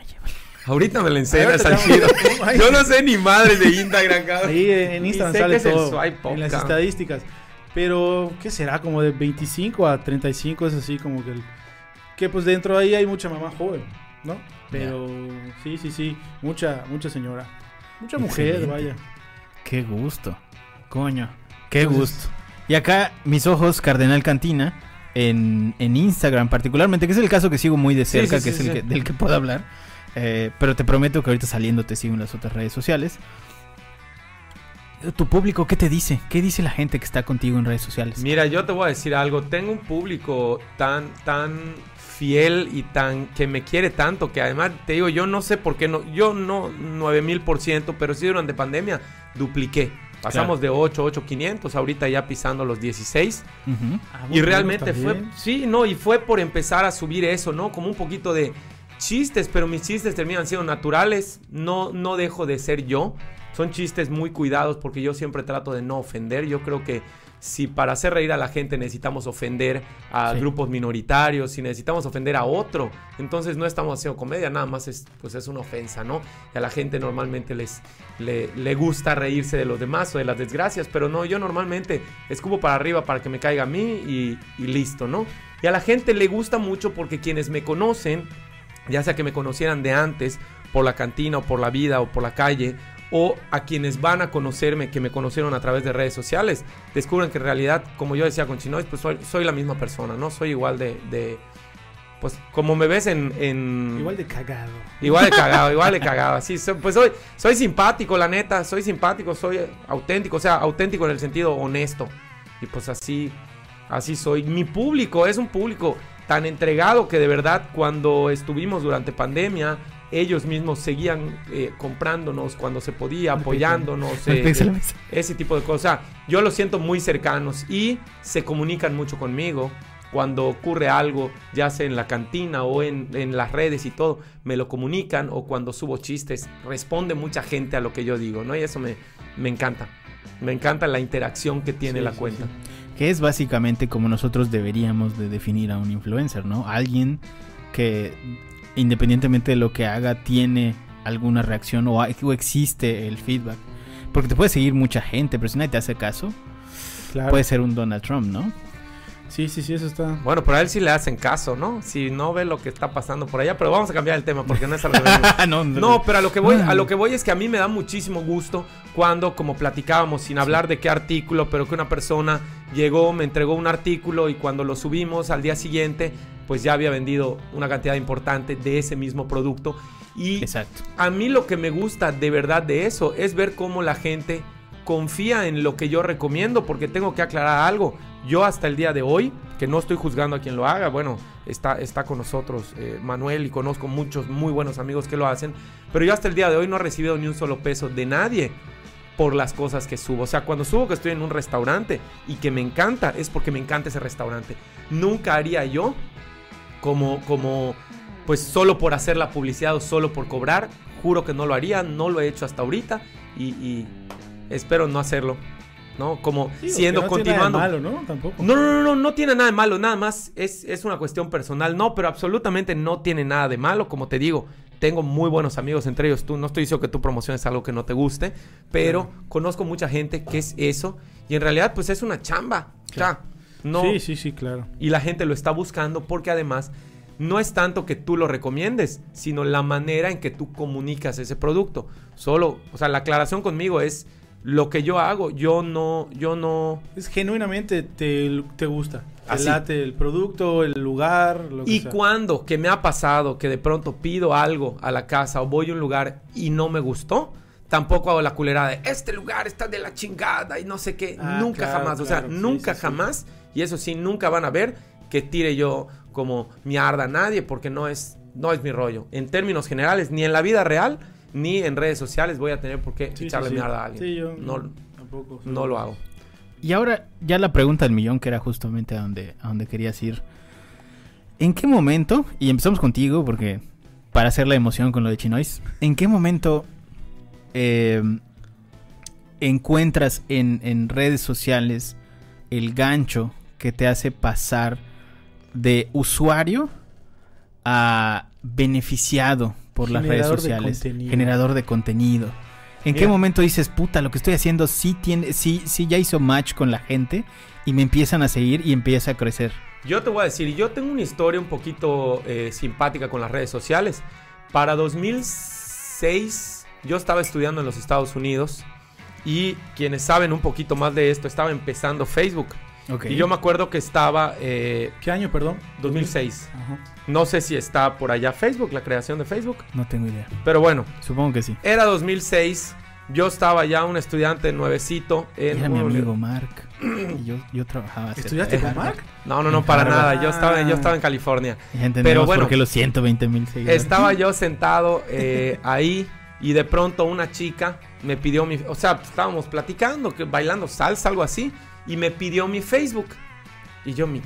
Ahorita me lo enseñas al tiro. Ay. Yo no sé ni madre de Instagram, cabrón. Ahí en Instagram sale todo, en las cabrón. estadísticas. Pero, ¿qué será? Como de 25 a 35 es así como que... el- que pues dentro de ahí hay mucha mamá joven, ¿no? Pero sí, sí, sí, mucha, mucha señora. Mucha mujer, vaya. Qué gusto. Coño. Qué Entonces- gusto. Y acá, mis ojos, Cardenal Cantina, en, en Instagram particularmente, que es el caso que sigo muy de cerca, sí, que sí, es el sí. que- del que puedo hablar. Eh, pero te prometo que ahorita saliendo te sigo en las otras redes sociales. ¿Tu público qué te dice? ¿Qué dice la gente que está contigo en redes sociales? Mira, yo te voy a decir algo. Tengo un público tan, tan fiel y tan que me quiere tanto que además te digo, yo no sé por qué no, yo no 9000 por ciento, pero sí durante pandemia dupliqué. Pasamos de 8, 8, 500, ahorita ya pisando los 16. Ujú. Ah, Y realmente fue, sí, no, y fue por empezar a subir eso, ¿no? Como un poquito de chistes, pero mis chistes terminan siendo naturales, no, no dejo de ser yo. Son chistes muy cuidados porque yo siempre trato de no ofender. Yo creo que si para hacer reír a la gente necesitamos ofender a Sí. grupos minoritarios, si necesitamos ofender a otro, entonces no estamos haciendo comedia, nada más es, pues es una ofensa, ¿no? Y a la gente normalmente les, le, le gusta reírse de los demás o de las desgracias, pero no, yo normalmente escupo para arriba para que me caiga a mí y, y listo, ¿no? Y a la gente le gusta mucho porque quienes me conocen, ya sea que me conocieran de antes, por la cantina o por la vida o por la calle, o a quienes van a conocerme, que me conocieron a través de redes sociales, descubren que en realidad, como yo decía con Chinois, pues soy, soy la misma persona, ¿no? Soy igual de, de- pues como me ves en... en- Igual de cagado. Igual de cagado, [laughs] igual de cagado. Así, so- pues soy, soy simpático, la neta. Soy simpático, soy auténtico. O sea, auténtico en el sentido honesto. Y pues así, así soy. Mi público es un público tan entregado que de verdad cuando estuvimos durante pandemia, ellos mismos seguían eh, comprándonos cuando se podía, apoyándonos. Eh, eh, ese tipo de cosas. O sea, yo los siento muy cercanos y se comunican mucho conmigo. Cuando ocurre algo, ya sea en la cantina o en, en las redes y todo, me lo comunican o cuando subo chistes, responde mucha gente a lo que yo digo, ¿no? Y eso me, me encanta. Me encanta la interacción que tiene Sí, la sí, cuenta. sí. Que es básicamente como nosotros deberíamos de definir a un influencer, ¿no? Alguien que independientemente de lo que haga tiene alguna reacción o, hay- o existe el feedback. Porque te puede seguir mucha gente, pero si nadie te hace caso, Claro. puede ser un Donald Trump, ¿no? Sí, sí, sí, eso está. Bueno, pero a él sí le hacen caso, ¿no? Si no ve lo que está pasando por allá, pero vamos a cambiar el tema porque no es algo [laughs] de- no, No, pero a lo que voy, a lo que voy es que a mí me da muchísimo gusto cuando, como platicábamos, sin hablar de qué artículo, pero que una persona llegó, me entregó un artículo y cuando lo subimos al día siguiente, pues ya había vendido una cantidad importante de ese mismo producto. Y Exacto. a mí lo que me gusta de verdad de eso es ver cómo la gente confía en lo que yo recomiendo, porque tengo que aclarar algo. Yo hasta el día de hoy, que no estoy juzgando a quien lo haga, bueno, está, está con nosotros eh, Manuel y conozco muchos muy buenos amigos que lo hacen, pero yo hasta el día de hoy no he recibido ni un solo peso de nadie por las cosas que subo. O sea, cuando subo que estoy en un restaurante y que me encanta, es porque me encanta ese restaurante. Nunca haría yo como, como, pues solo por hacer la publicidad o solo por cobrar. Juro que no lo haría, no lo he hecho hasta ahorita y, y espero no hacerlo. ¿No? Como Sí, o siendo no tiene nada de continuando. malo, ¿no? Tampoco. No, no, no, no, no tiene nada de malo, nada más es, es una cuestión personal. No, pero absolutamente no tiene nada de malo, como te digo. tengo muy buenos amigos, entre ellos tú. No estoy diciendo que tu promoción es algo que no te guste, pero conozco mucha gente que es eso y en realidad pues es una chamba. Ya, no, Sí, sí, sí, claro. y la gente lo está buscando porque además no es tanto que tú lo recomiendes, sino la manera en que tú comunicas ese producto. Solo, o sea, la aclaración conmigo es lo que yo hago, yo no, yo no... Es genuinamente te, te gusta. Te Así. late el producto, el lugar, lo que Y sea. cuando que me ha pasado que de pronto pido algo a la casa o voy a un lugar y no me gustó, tampoco hago la culera de este lugar está de la chingada y no sé qué. Ah, nunca claro, jamás. O sea, sí, nunca sí, sí. Y eso sí, nunca van a ver que tire yo como mierda a nadie porque no es, no es mi rollo. En términos generales, ni en la vida real ni en redes sociales voy a tener por qué Sí, echarle sí. mierda a alguien. Sí, yo no, tampoco. no lo hago. Y ahora ya la pregunta del millón, que era justamente a donde, a donde querías ir. ¿En qué momento, y empezamos contigo porque para hacer la emoción con lo de Chinois, ¿en qué momento eh, encuentras en, en redes sociales el gancho que te hace pasar de usuario a beneficiado por las redes de sociales? Generador de contenido. ¿En qué momento dices, puta, lo que estoy haciendo sí tiene, sí, sí ya hizo match con la gente y me empiezan a seguir y empieza a crecer? Yo te voy a decir, yo tengo una historia un poquito eh, simpática con las redes sociales. Para 2006 yo estaba estudiando en los Estados Unidos y quienes saben un poquito más de esto, estaba empezando Facebook. Y yo me acuerdo que estaba eh, ¿Qué año, perdón? 2006. Ajá. No sé si está por allá Facebook, la creación de Facebook. No tengo idea. Pero bueno, Supongo que sí. era 2006. Yo estaba ya un estudiante nuevecito en... Era mi amigo Mark. y yo, yo trabajaba. ¿Estudiaste con. Mark? No, no, no, para Harvard. nada. Yo estaba, yo Ah. estaba en California. Pero bueno. por qué los 120 mil seguidores. Estaba [laughs] yo sentado eh, ahí y de pronto una chica me pidió mi... O sea, estábamos platicando, que bailando salsa, algo así, y me pidió mi Facebook. Y yo mi...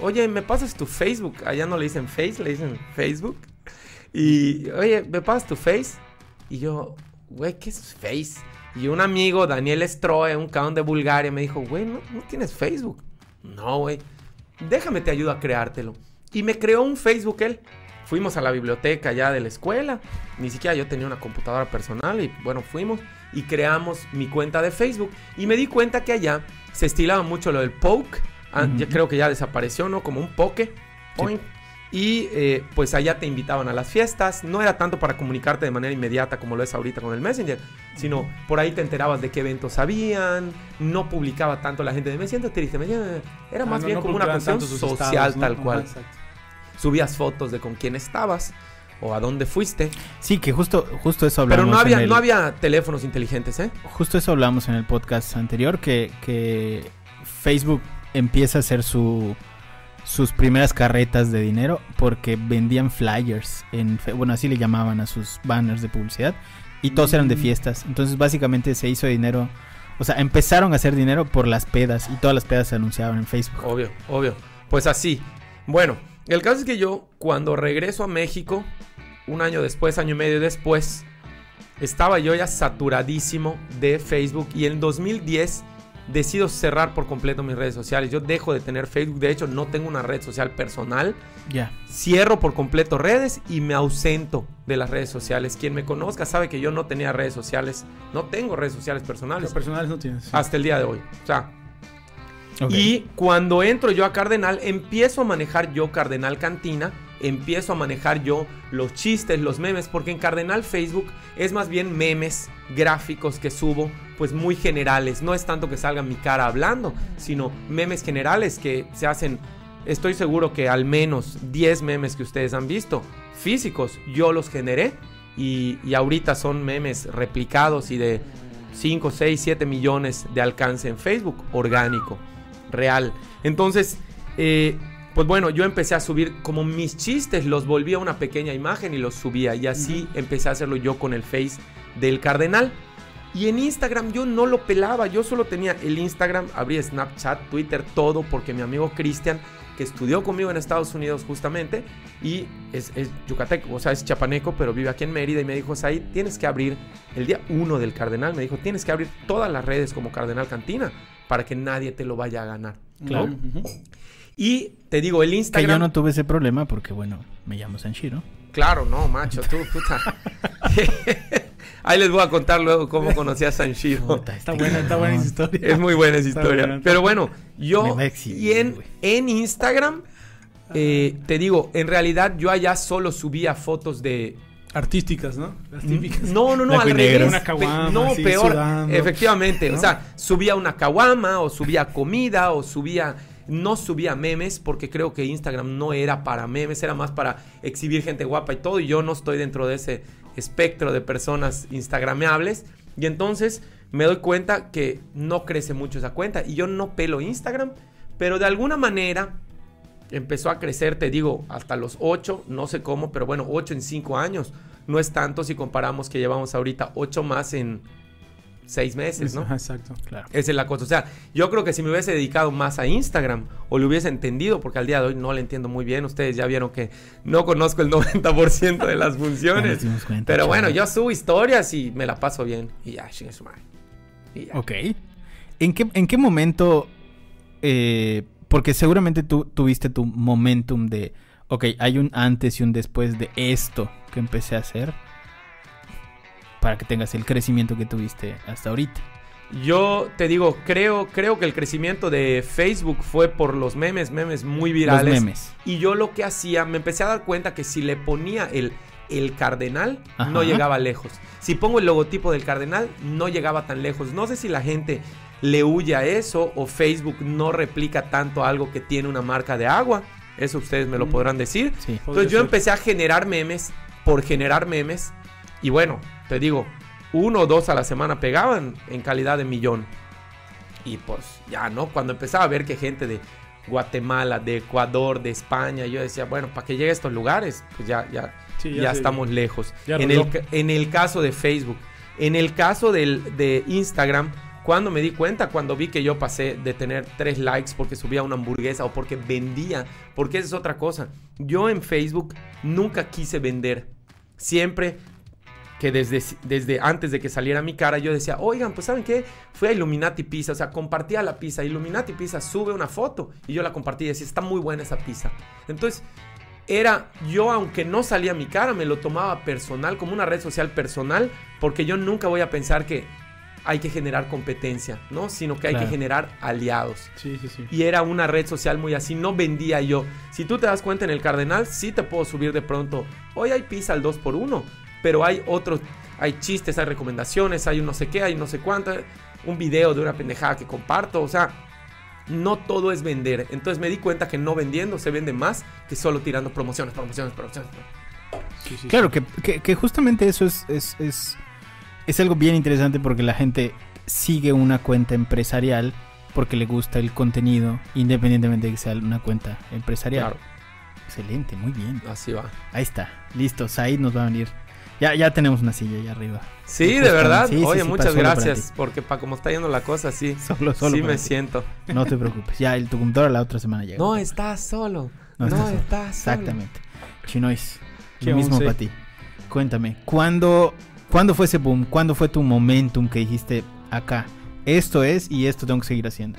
Oye, ¿me pasas tu Facebook? Allá no le dicen Face, le dicen Facebook. Y, oye, ¿me pasas tu Face? Y yo, güey, ¿qué es Face? Y un amigo, Daniel Stroe, un cabrón de Bulgaria, me dijo, güey, ¿no, no tienes Facebook? No, güey. Déjame te ayudo a creártelo. Y me creó un Facebook él. Fuimos a la biblioteca ya de la escuela. Ni siquiera yo tenía una computadora personal. Y bueno, fuimos y creamos mi cuenta de Facebook. Y me di cuenta que allá se estilaba mucho lo del poke. Ah, creo que ya desapareció, ¿no? Como un poke. Point. Y eh, pues allá te invitaban a las fiestas. No era tanto para comunicarte de manera inmediata como lo es ahorita con el Messenger, sino por ahí te enterabas de qué eventos habían. No publicaba tanto la gente de me siento triste. me siento-". Era Ah, más no- bien no como una cuestión social estados, ¿no? tal cual. Subías fotos de con quién estabas o a dónde fuiste. Sí, que justo, justo eso hablamos. Pero no había, el- no había teléfonos inteligentes, ¿eh? Justo eso hablamos en el podcast anterior, que, que Facebook empieza a hacer su, sus primeras carretas de dinero porque vendían flyers, en, bueno, así le llamaban a sus banners de publicidad, y todos eran de Mm. fiestas. Entonces básicamente se hizo dinero, o sea, empezaron a hacer dinero por las pedas, y todas las pedas se anunciaban en Facebook. Obvio, obvio. Pues así. Bueno, el caso es que yo, cuando regreso a México, un año después, año y medio después, estaba yo ya saturadísimo de Facebook y en 2010 decido cerrar por completo mis redes sociales. Yo dejo de tener Facebook, de hecho no tengo una red social personal. Ya. Cierro por completo redes y me ausento de las redes sociales. Quien me conozca sabe que yo no tenía redes sociales, no tengo redes sociales personales Los personales no tienes. sí. hasta el día de hoy. O sea, Y cuando entro yo a Cardenal, empiezo a manejar yo Cardenal Cantina, empiezo a manejar yo los chistes, los memes, porque en Cardenal Facebook es más bien memes gráficos que subo, pues muy generales. No es tanto que salga mi cara hablando, sino memes generales que se hacen. Estoy seguro que al menos 10 memes que ustedes han visto, físicos, yo los generé y, y ahorita son memes replicados y de 5, 6, 7 millones de alcance en Facebook, orgánico real. Entonces, eh, pues bueno, yo empecé a subir como mis chistes, los volví a una pequeña imagen y los subía. Y así empecé a hacerlo yo con el Face del Cardenal. Y en Instagram yo no lo pelaba, yo solo tenía el Instagram, abrí Snapchat, Twitter, todo, porque mi amigo Cristian, que estudió conmigo en Estados Unidos justamente, y es, es yucateco, o sea, es chapaneco, pero vive aquí en Mérida, y me dijo, Said, tienes que abrir, el día 1 del Cardenal, me dijo, tienes que abrir todas las redes como Cardenal Cantina, para que nadie te lo vaya a ganar. Claro. Y te digo, el Que Instagram... yo no tuve ese problema porque, bueno, me llamo Sanshiro. claro, no, macho, tú, puta. [laughs] Ahí les voy a contar luego cómo [laughs] conocí a Sanshiro. Está buena, está buena esa historia. Es muy buena esa historia. buena, Pero bueno, yo y en, en Instagram, eh, te digo, en realidad yo allá solo subía fotos de... Artísticas, ¿no? Las típicas. No, no, no, al revés. Una caguama, no, peor. sudando. Efectivamente, o sea, subía una caguama o subía comida o subía... No subía memes porque creo que Instagram no era para memes, era más para exhibir gente guapa y todo. Y yo no estoy dentro de ese espectro de personas instagrameables. Y entonces me doy cuenta que no crece mucho esa cuenta. Y yo no pelo Instagram, pero de alguna manera empezó a crecer, te digo, hasta los 8, no sé cómo, pero bueno, 8 en 5 años. No es tanto si comparamos que llevamos ahorita 8 más en 6 meses, ¿no? Exacto. Claro. Esa es la cosa. O sea, yo creo que si me hubiese dedicado más a Instagram o le hubiese entendido, porque al día de hoy no le entiendo muy bien, ustedes ya vieron que no conozco el 90% de las [laughs] funciones. cuenta, Pero bueno, yo subo historias y me la paso bien. Y ya, madre. Y ya. Ok. ¿En qué, en qué momento? eh, porque seguramente tú tuviste tu momentum de. Ok, hay un antes y un después de esto que empecé a hacer. Para que tengas el crecimiento que tuviste hasta ahorita. Yo te digo, creo, creo que el crecimiento de Facebook fue por los memes, memes muy Los virales. memes. Y yo lo que hacía, me empecé a dar cuenta que si le ponía el, el cardenal, Ajá. no llegaba lejos. Si pongo el logotipo del cardenal, no llegaba tan lejos. No sé si la gente le huye a eso o Facebook no replica tanto algo que tiene una marca de agua. Eso ustedes me lo Mm. podrán decir. Sí. Entonces yo ser. empecé a generar memes por generar memes. Y bueno, te digo, uno o dos a la semana pegaban en calidad de millón. Y pues ya, ¿no? Cuando empezaba a ver que gente de Guatemala, de Ecuador, de España, yo decía, bueno, para que llegue a estos lugares, pues ya, ya, Sí, ya, se- estamos lejos. ya en, el, en el caso de Facebook, en el caso del, de Instagram, cuando me di cuenta, cuando vi que yo pasé de tener tres likes porque subía una hamburguesa o porque vendía, porque esa es otra cosa. Yo en Facebook nunca quise vender. Siempre que desde, desde antes de que saliera mi cara, yo decía, oigan, pues ¿saben qué? Fui a Illuminati Pizza, o sea, compartía la pizza. Illuminati Pizza sube una foto y yo la compartí y decía, está muy buena esa pizza. Entonces, era yo, aunque no salía mi cara, me lo tomaba personal, como una red social personal, porque yo nunca voy a pensar que hay que generar competencia, ¿no? Sino que hay Claro. que generar aliados. Sí, sí, sí. Y era una red social muy así, no vendía yo. Si tú te das cuenta en el Cardenal, sí te puedo subir de pronto. Hoy hay pizza al 2x1, pero hay otros, hay chistes, hay recomendaciones, hay un no sé qué, hay un no sé cuánto, un video de una pendejada que comparto, o sea, no todo es vender. Entonces me di cuenta que no vendiendo se vende más que solo tirando promociones, promociones, promociones. Sí, sí, Claro, que, que- que justamente eso es, es, es, es algo bien interesante porque la gente sigue una cuenta empresarial porque le gusta el contenido, independientemente de que sea una cuenta empresarial. Claro, Excelente, muy bien. así va. Ahí está, listo. Said nos va a venir. Ya, ya tenemos una silla allá arriba. Sí, de verdad. sí, Oye, sí, muchas gracias, porque para como está yendo la cosa, sí, Solo, solo. sí me ti. siento. No te preocupes. Ya, el, tu computadora la otra semana llega. No estás solo. No No, estás solo. estás solo. Exactamente. Chinois, ¿Qué lo mismo para ti. Cuéntame, ¿cuándo, ¿cuándo fue ese boom? ¿Cuándo fue tu momentum que dijiste acá? Esto es y esto tengo que seguir haciendo.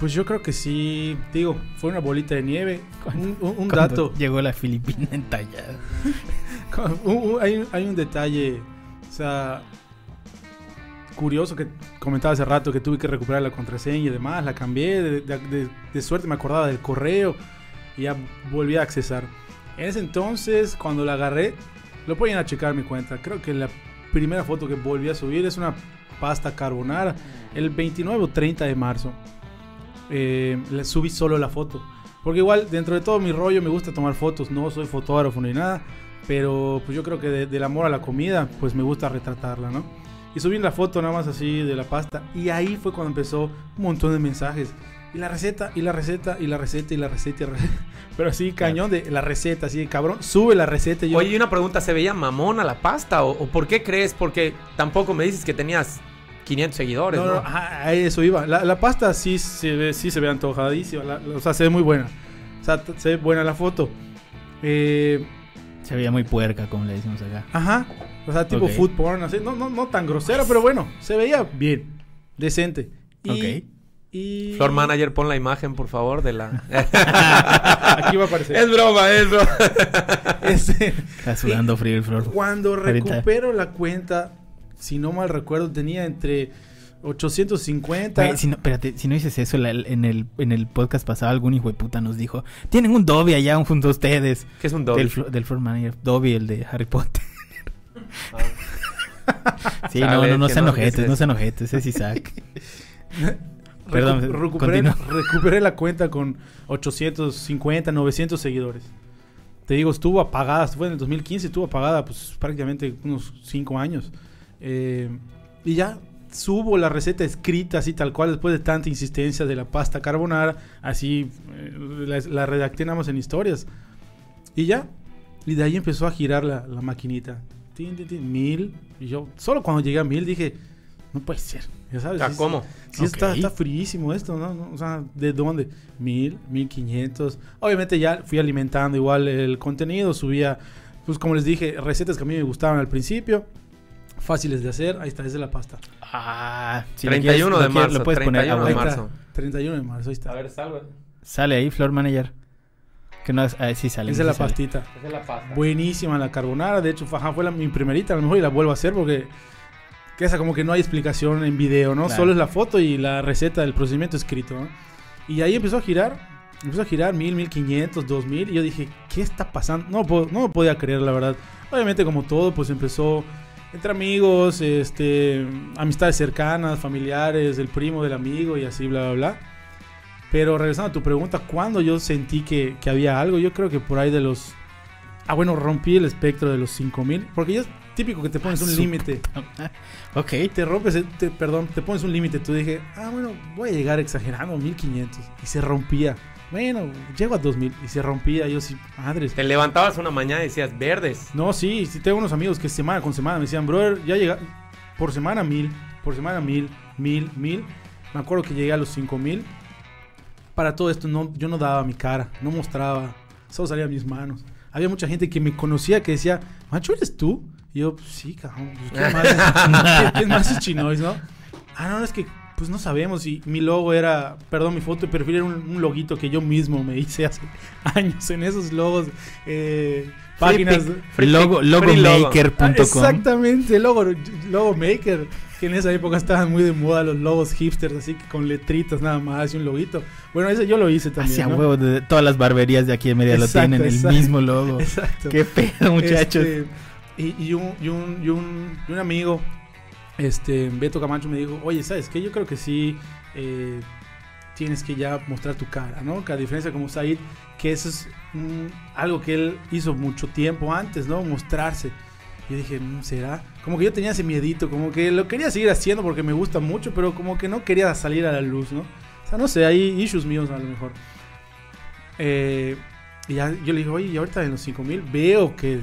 Pues yo creo que sí, digo, fue una bolita de nieve. Un, un- dato, Llegó la Filipina entallada. Hay, hay un detalle, o sea, curioso que comentaba hace rato que tuve que recuperar la contraseña y demás, la cambié, de, de- de- de suerte me acordaba del correo y ya volví a accesar. En ese entonces, cuando la agarré, lo pueden a checar mi cuenta. Creo que la primera foto que volví a subir es una pasta carbonara, el 29 o 30 de marzo. Eh, subí solo la foto. Porque igual, dentro de todo mi rollo, me gusta tomar fotos. No soy fotógrafo ni nada. Pero pues yo creo que de- del amor a la comida, pues me gusta retratarla, ¿no? Y subí la foto nada más así de la pasta. Y ahí fue cuando empezó un montón de mensajes. Y la receta, y la receta, y la receta, y la receta. y la receta. [laughs] Pero así, cañón de la receta, así de cabrón. Sube la receta y yo... Oye, y una pregunta, ¿se veía mamona la pasta? ¿O, o por qué crees? Porque tampoco me dices que tenías 500 seguidores, No, ¿no? no, ajá, a eso iba. La, la pasta sí se ve, sí se ve antojadísima. la- la- o sea, se ve muy buena. O sea, se ve buena la foto. Eh, Se veía muy puerca, como le decimos acá. ajá. O sea, tipo Ok. food porn, así. No, no, no tan grosera, pero bueno, se veía bien. Decente. Y, Ok. Y... Flor Manager, pon la imagen, por favor, de la... [laughs] [laughs] Aquí va a aparecer. es broma, es broma. [laughs] Este, Está sudando frío el Flor. Cuando Ahorita. recupero la cuenta, si no mal recuerdo, tenía entre 850. Güey, si no, espérate, si no dices eso, la- en, el, en el podcast pasado algún hijo de puta nos dijo, tienen un Dobby allá junto a ustedes. ¿Qué es un doble? Del, del floor manager. Dobby, el de Harry Potter. [laughs] sí, Chale, no, no, no sean no ojetes, no sean ojetes, es Isaac. [laughs] Recu- Perdón, recuperé, [laughs] recuperé la cuenta con 850, 900 seguidores. Te digo, estuvo apagada, fue en el 2015, estuvo apagada pues prácticamente unos 5 años. Eh, y ya subo la receta escrita así tal cual después de tanta insistencia de la pasta carbonara, así eh, la, la redacté nada más en historias. Y ya, y de ahí empezó a girar la, la maquinita. Tin, tin, tin, mil. Y yo, solo cuando llegué a mil dije, no puede ser. Ya sabes. Ah, sí- ¿Cómo? Sí, está, está fríísimo esto, ¿no? ¿no? O sea, ¿de dónde? Mil, mil quinientos. Obviamente ya fui alimentando igual el contenido, subía, pues como les dije, recetas que a mí me gustaban al principio, fáciles de hacer. Ahí está, esa es la pasta. Ah, si lo 31 quieres- de marzo, Lo puedes poner 31 de Ahí abajo. está, marzo. 31 de marzo, ahí está. A ver, salve. Sale ahí, Floor Manager. Que no, ah, sí sale. sí es la sale. pastita. Esa es la pasta. Buenísima la carbonara, de hecho, fue la, mi primerita, a lo mejor y la vuelvo a hacer porque que esa como que no hay explicación en video, ¿no? Claro. Solo es la foto y la receta del procedimiento escrito, ¿no? Y ahí empezó a girar, empezó a girar mil, mil quinientos, dos mil, y yo dije, ¿qué está pasando? No, puedo- no podía creer, la verdad. Obviamente, como todo, pues empezó entre amigos, este, amistades cercanas, familiares, el primo del amigo y así, bla, bla, bla. Pero regresando a tu pregunta, ¿cuándo yo sentí que, que había algo? Yo creo que por ahí de los... Ah, bueno, rompí el espectro de los 5000. Porque ya es típico que te pones Ah, un su- límite. Ah, [laughs] Ok. Te rompes, te- perdón, te pones un límite. Tú dije, ah, bueno, voy a llegar exagerando, 1500. Y se rompía. Bueno, llego a 2000 y se rompía. Yo sí, madres. Te levantabas una mañana y decías, verdes. No, sí, sí tengo unos amigos que semana con semana me decían, brother, ya llega por semana mil, por semana mil, mil, mil. Me acuerdo que llegué a los 5000. Para todo esto no, yo no daba mi cara, no mostraba, solo salía mis manos. Había mucha gente que me conocía que decía, Macho, ¿eres tú? Y yo, sí, cabrón, pues, ¿quién [laughs] más es, ¿quién más es Chinois, no? Ah, no, es que pues no sabemos. Y mi logo era, perdón, mi foto de perfil era un, un loguito que yo mismo me hice hace [laughs] años en esos logos, eh, páginas. Logo, logo. logomaker.com. Ah, exactamente, logo, logo maker. Que en esa época estaban muy de moda los logos hipsters, así que con letritas nada más y un loguito. Bueno, ese yo lo hice también. Hacia ¿no? huevo, de todas las barberías de aquí en media lo Exacto, tienen el mismo logo. [laughs] Exacto. Qué pedo, muchachos. Este, y, y un, y, un, y, un, y un amigo, este, Beto Camacho, me dijo, oye, ¿sabes qué? Yo creo que sí eh, tienes que ya mostrar tu cara, ¿no? Que a diferencia como Said, que eso es mm, algo que él hizo mucho tiempo antes, ¿no? Mostrarse. Yo dije, "Mm, ¿será? Como que yo tenía ese miedito, como que lo quería seguir haciendo porque me gusta mucho, pero como que no quería salir a la luz, ¿no? O sea, no sé, hay issues míos a lo mejor. Eh, y ya yo le dije, oye, y ahorita en los 5000 veo que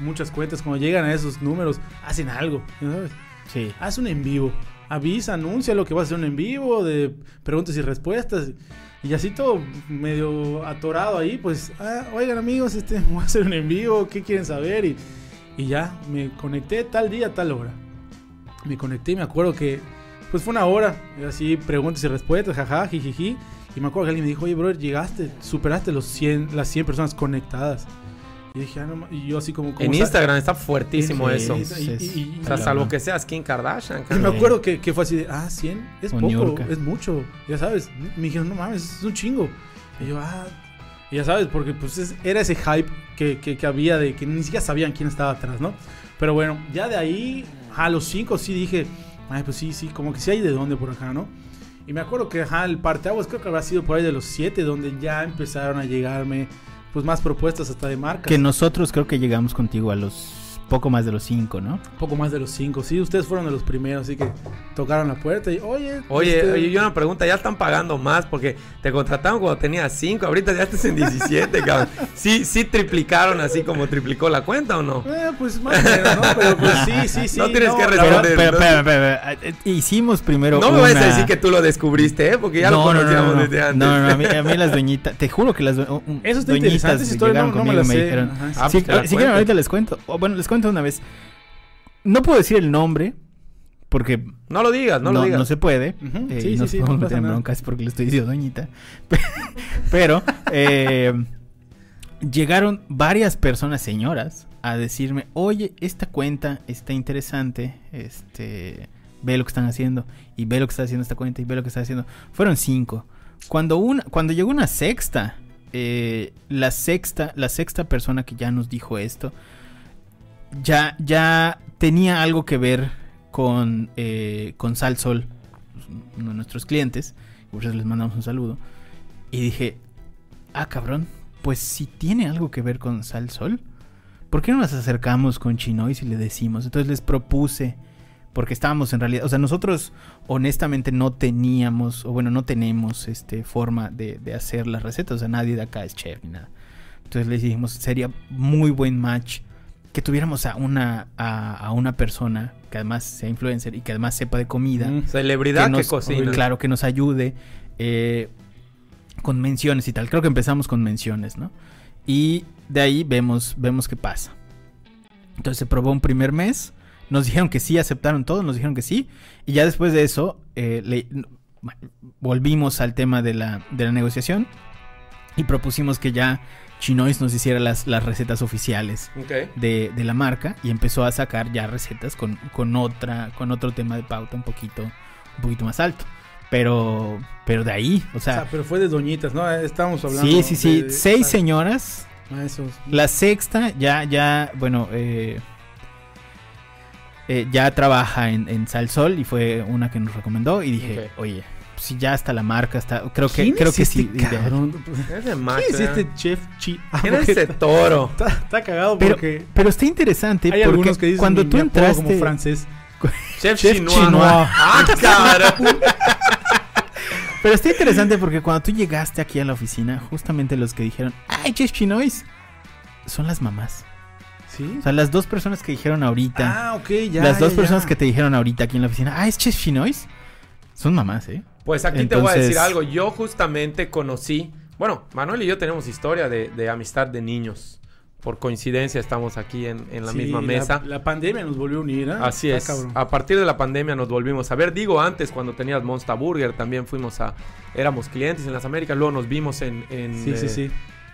muchas cuentas cuando llegan a esos números hacen algo, ¿sabes? Sí. Haz un en vivo, avisa, anuncia lo que vas a hacer un en vivo de preguntas y respuestas. Y así todo medio atorado ahí, pues, ah, oigan amigos, este, [laughs] voy a hacer un en vivo, ¿qué quieren saber? Y, y ya, me conecté tal día, tal hora. Me conecté y me acuerdo que, pues fue una hora, así preguntas y respuestas, jaja, jijiji. Y me acuerdo que alguien me dijo, oye, brother, llegaste, superaste los 100, las 100 personas conectadas. Y dije, ah, no, ma-". y yo así como... como En Instagram está fuertísimo Sí, eso. sí, Es- y- y- O sea, salvo que seas Kim Kardashian. y me acuerdo que, que fue así de, ah, 100 es O poco, es mucho, ya sabes. Me dijeron, no mames, es un chingo. Y yo, ah, y ya sabes, porque pues es- era ese hype que, que, que había de que ni siquiera sabían quién estaba atrás, ¿no? Pero bueno, ya de ahí, a los 5 sí dije, ay, pues sí, sí, como que sí hay de dónde por acá, ¿no? Y me acuerdo que, ajá, el parteaguas creo que habrá sido por ahí de los 7, donde ya empezaron a llegarme, pues más propuestas hasta de marcas. Que nosotros creo que llegamos contigo a los poco más de los cinco, ¿no? poco más de los 5, sí, ustedes fueron de los primeros, así que tocaron la puerta y, oye, Oye, este, oye, yo una pregunta, ya están pagando más porque te contrataron cuando tenías 5, ahorita ya estás en 17, [laughs] cabrón. ¿Sí, sí triplicaron así como triplicó la cuenta o no? Eh, pues más o menos, ¿no? Pero pues sí, sí, [laughs] sí. No tienes que Pero, responder. pero, ¿no? espera, espera, espera, eh, Hicimos primero. No me vayas a una- decir que tú lo descubriste, ¿eh? Porque ya lo no, no, conocíamos no, no, desde antes. No, no, a mí, a mí las doñitas, te juro que las do- Eso está doñitas interesante, esa historia llegaron no, no me la me sé. dijeron, Ajá, sí. Ah, Sí, pues la si quieren ahorita les cuento. Bueno, les cuento una vez. No puedo decir el nombre, porque No lo digas, no, no, lo digas. no se puede. Eh, sí, y sí, nos sí, no podemos meter en broncas porque le estoy diciendo doñita. [laughs] Pero eh, llegaron varias personas, señoras, a decirme, oye, esta cuenta está interesante, este, ve lo que están haciendo, y ve lo que está haciendo esta cuenta, y ve lo que está haciendo. Fueron cinco. Cuando, una, cuando llegó una sexta, eh, la sexta, la sexta persona que ya nos dijo esto, ya, ya tenía algo que ver con, eh, con Sal Sol, uno de nuestros clientes, por eso les mandamos un saludo. Y dije, ah, cabrón, pues si tiene algo que ver con Sal Sol, ¿por qué no nos acercamos con Chinois y le decimos? Entonces les propuse, porque estábamos en realidad, o sea, nosotros honestamente no teníamos, o bueno, no tenemos este, forma de, de hacer las recetas, o sea, nadie de acá es chef ni nada. Entonces les dijimos, sería muy buen match que tuviéramos a una, a, a una persona que además sea influencer y que además sepa de comida. Mm. Celebridad que, nos, cocina. Claro, que nos ayude eh, con menciones y tal. Creo que empezamos con menciones, ¿no? Y de ahí vemos, vemos qué pasa. Entonces se probó un primer mes. Nos dijeron que sí, aceptaron todo, nos dijeron que sí. Y ya después de eso, eh, le- volvimos al tema de la, de la negociación. Y propusimos que ya Chinois nos hiciera las, las recetas oficiales de, de la marca y empezó a sacar ya recetas con, con otra con otro tema de pauta un poquito un poquito más alto pero pero de ahí o O sea, sea, pero fue de doñitas, ¿no? Estábamos hablando. sí sí sí de- seis ah, señoras esos. la sexta ya ya bueno eh, eh, ya trabaja en, en Salsol y fue una que nos recomendó y dije oye si ya está la marca está creo que ¿Quién creo es que este sí cabrón? [laughs] Es de macho, ¿Quién es este chef chi? Ah, ¿Quién es porque ese toro? [laughs] Está, está cagado Pero- porque pero está interesante hay porque algunos que dicen cuando tú entraste como francés. [laughs] Chef, Chef Chinois. Chinois. ¡Ah, cabrón! Pero está interesante porque cuando tú llegaste aquí a la oficina, justamente los que dijeron, ¡ay, Chef Chinois! Son las mamás. ¿Sí? O sea, las dos personas que dijeron ahorita, Ah, ok, ya. las dos ya, personas ya. que te dijeron ahorita aquí en la oficina, ¡ah, es Chef Chinois! Son mamás, ¿eh? Pues aquí te voy a decir algo. Yo justamente conocí. Bueno, Manuel y yo tenemos historia de, de amistad de niños. Por coincidencia estamos aquí en, en la Sí, misma mesa. La, pandemia nos volvió a unir, ¿eh? Así Está es. cabrón. A partir de la pandemia nos volvimos a ver. Digo, antes cuando tenías Monster Burger también fuimos a... Éramos clientes en las Américas. Luego nos vimos en, en, Sí, sí, eh, sí.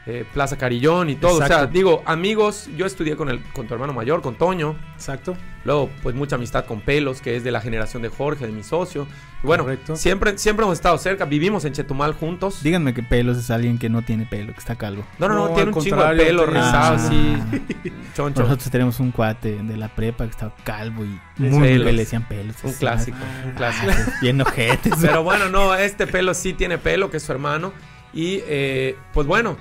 Eh, Plaza Carillón y todo. O sea, Exacto. digo, amigos. Yo estudié con, el, con tu hermano mayor, con Toño. Exacto. Luego, pues mucha amistad con Pelos, que es de la generación de Jorge, de mi socio. Y bueno, Correcto. siempre, siempre hemos estado cerca. Vivimos en Chetumal juntos. Díganme que pelos es alguien que no tiene pelo, que está calvo. No, no, no, No, tiene un chingo de pelo rizado Ah. así. [laughs] Choncho. Nosotros tenemos un cuate de la prepa que estaba calvo y muy, pelos. que le decían pelos. Un así, clásico, Ah. un clásico. ah, Bien ojetes. [laughs] Pero bueno, no, este pelo sí tiene pelo, que es su hermano. Y eh, pues bueno,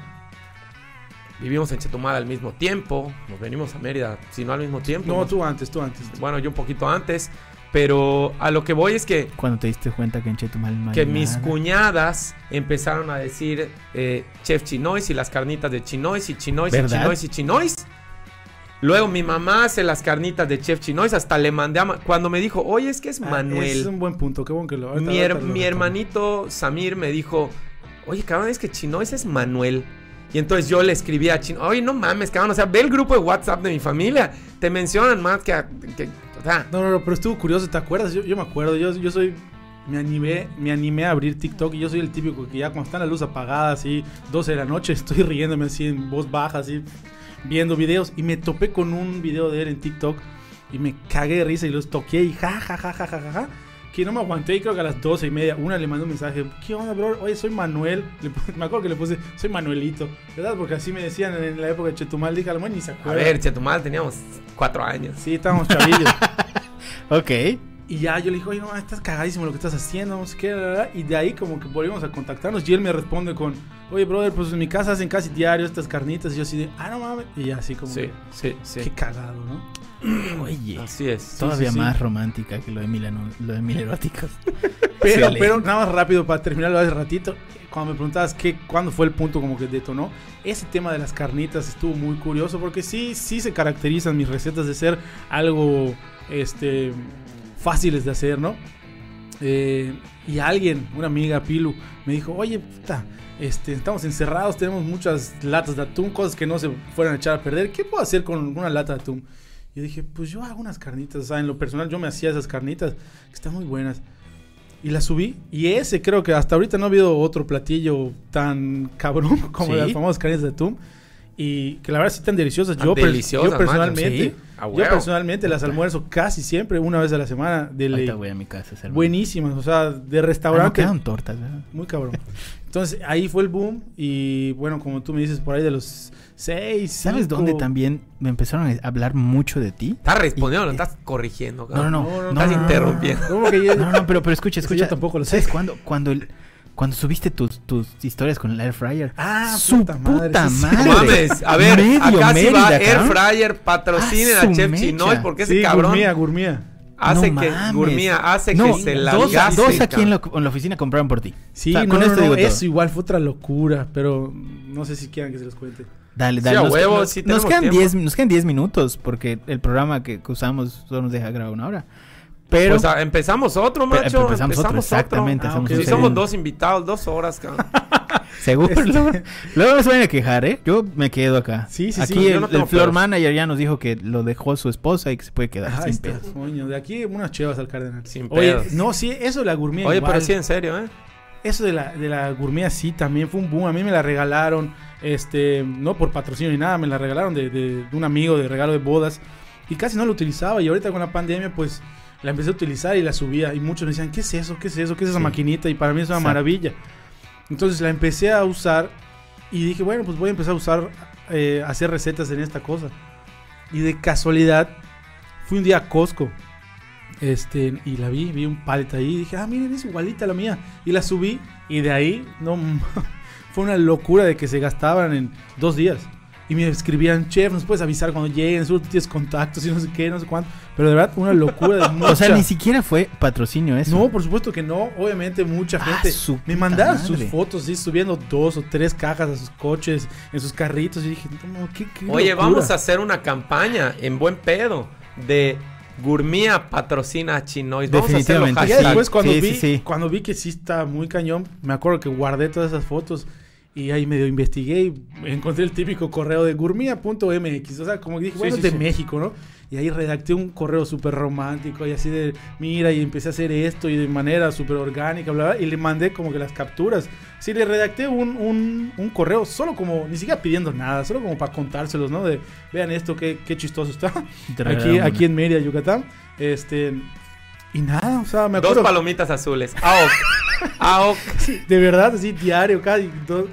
vivimos en Chetumal al mismo tiempo. Nos venimos a Mérida, si no al mismo tiempo. No, Nos- tú antes, tú antes. Bueno, yo un poquito antes. Pero a lo que voy es que, Cuando te diste cuenta que en Chetumal no hay que mis cuñadas empezaron a decir eh, Chef Chinois y las carnitas de Chinois y Chinois y. Chinois y Chinois. Luego mi mamá hace las carnitas de Chef Chinois. Hasta le mandé a... Ma- Cuando me dijo, oye, es que es Ah, Manuel. ese es un buen punto, qué bueno que lo ahorita- Mi, her- ahorita lo mi hermanito Samir me dijo, oye, cabrón, es que Chinois es Manuel. Y entonces yo le escribí a Chino, oye, no mames, cabrón, o sea, ve el grupo de WhatsApp de mi familia. Te mencionan más que... a- o sea, No, no, no, pero estuvo curioso, ¿te acuerdas? Yo, yo me acuerdo, yo, yo soy. Me animé, me animé a abrir TikTok y yo soy el típico que ya cuando están las luces apagadas, así, 12 de la noche, [laughs] estoy riéndome así en voz baja, así, viendo videos. Y me topé con un video de él en TikTok y me cagué de risa y los toqué y ja, ja, ja, ja, ja, ja, ja. Que no me aguanté y creo que a las 12 y media, una le mandó un mensaje, ¿qué onda, bro? Oye, soy Manuel. Le me acuerdo que le puse, soy Manuelito, ¿verdad? Porque así me decían en la época de Chetumal, dije, a lo mejor ni se a acuerda. ver, Chetumal teníamos cuatro años. Sí, estábamos chavillos. [laughs] Ok. Y ya yo le dije, oye, no, estás cagadísimo lo que estás haciendo, no sé qué, la, la, la". y de ahí como que volvimos a contactarnos y él me responde con, oye, brother, pues en mi casa hacen casi diario estas carnitas, y yo así de, ah, no mames, y así como, Sí, que, sí, sí. qué cagado, ¿no? [clears throat] Oye. Así es. Todavía sí, sí. más romántica que lo de mil, anu- lo de mil eróticos. [laughs] Pero, pero nada más rápido para terminarlo hace ratito, cuando me preguntabas qué, cuándo fue el punto como que detonó, ese tema de las carnitas estuvo muy curioso porque sí, sí se caracterizan mis recetas de ser algo, este, fáciles de hacer, ¿no? Eh, y alguien, una amiga, Pilu, me dijo, oye, puta, este, estamos encerrados, tenemos muchas latas de atún, cosas que no se fueran a echar a perder, ¿qué puedo hacer con una lata de atún? Yo dije, pues yo hago unas carnitas, o sea, en lo personal yo me hacía esas carnitas, que están muy buenas. Y las subí, y ese creo que hasta ahorita no ha habido otro platillo tan cabrón [laughs] como Sí. las famosas carnitas de atún. Y que la verdad sí tan deliciosas. Yo, per- deliciosas, yo personalmente, sí. Yo personalmente las almuerzo casi siempre, una vez a la semana, de ley. Ahorita voy a mi casa hacer Buenísimas, o sea, de Ah, no restaurante. quedan tortas, ¿verdad? Muy cabrón. Entonces ahí fue el boom y bueno, como tú me dices, por ahí de los seis. ¿Sabes cinco- dónde también me empezaron a hablar mucho de ti? Estás respondiendo, lo estás corrigiendo. No, no, no. No, no, no, estás no, no, interrumpiendo. No, No, no, pero, pero escucha, escucha. yo tampoco lo sé. ¿Sabes cuándo? Cuando, el, cuando subiste tus, tus historias con el air fryer. Ah, su puta puta madre, sí, sí. madre. No mames, a ver, Medio acá sí va Mérida, Air. Fryer, patrocinen Ah, a su Chef mecha. Chinoy porque ese Sí, cabrón Gourmia, gourmia. hace No que mames. Hace No, que se la dos, gaste, dos aquí en la, en la oficina compraron por ti. Sí, O sea, no, con no, esto no, digo todo. eso igual fue otra locura, pero no sé si quieran que se los cuente. Dale, Sí, dale. a nos, huevo, nos- sí nos quedan. 10 nos quedan 10 minutos porque el programa que, que usamos solo nos deja grabar una hora. Pero Pues ah, empezamos otro, macho. empezamos otro, exactamente, Ah, somos dos invitados, dos horas, cabrón. [laughs] seguro. Este- Luego, luego no se vayan a quejar, ¿eh? Yo me quedo acá. Sí, sí, Aquí sí, el, no el floor manager ya nos dijo que lo dejó su esposa y que se puede quedar sin pedo. coño, de aquí unas chevas al cardenal. Sin Oye, pedos. no, sí, eso de la gourmet Oye, igual. pero sí, en serio, ¿eh? Eso de la, de la gourmet sí también fue un boom. A mí me la regalaron, este, no por patrocinio ni nada, me la regalaron de, de- de un amigo de regalo de bodas. Y casi no la utilizaba. Y ahorita con la pandemia, pues la empecé a utilizar y la subía. Y muchos me decían, ¿qué es eso? ¿Qué es eso? ¿Qué es esa Sí. maquinita? Y para mí es una Exacto. maravilla. Entonces la empecé a usar y dije, bueno, pues voy a empezar a usar, eh, hacer recetas en esta cosa. Y de casualidad, fui un día a Costco. Este, y la vi, vi un pallet ahí y dije, ah, miren, es igualita a la mía. Y la subí y de ahí, no, [laughs] fue una locura de que se gastaban en dos días. Y me escribían, chef, nos puedes avisar cuando lleguen, seguro tú tienes contactos y no sé qué, no sé cuánto. Pero de verdad, una locura de mucha... [laughs] O sea, ni siquiera fue patrocinio eso. No, por supuesto que no. Obviamente mucha Ah, gente su me puta mandaban sus fotos, sí, subiendo dos o tres cajas a sus coches, en sus carritos. Y dije, no, qué, qué Oye, locura. vamos a hacer una campaña en buen pedo de Gourmia patrocina a Chinois. Vamos a hacerlo Definitivamente. Y después cuando Sí, vi, sí, sí. cuando vi que sí está muy cañón, me acuerdo que guardé todas esas fotos y ahí medio investigué y encontré el típico correo de gourmia.mx, o sea, como dije, Sí, bueno, sí, es de sí. México, ¿no? Y ahí redacté un correo súper romántico y así de, mira, y empecé a hacer esto y de manera súper orgánica, bla, bla, y le mandé como que las capturas. Sí, le redacté un, un, un correo solo como, ni siquiera pidiendo nada, solo como para contárselos, ¿no? De, vean esto, qué, qué chistoso está. Aquí, aquí en Mérida, Yucatán. Este. Y nada, o sea, me Dos acuerdo. palomitas azules. AOC. AOC. [laughs] De verdad, así diario, cada,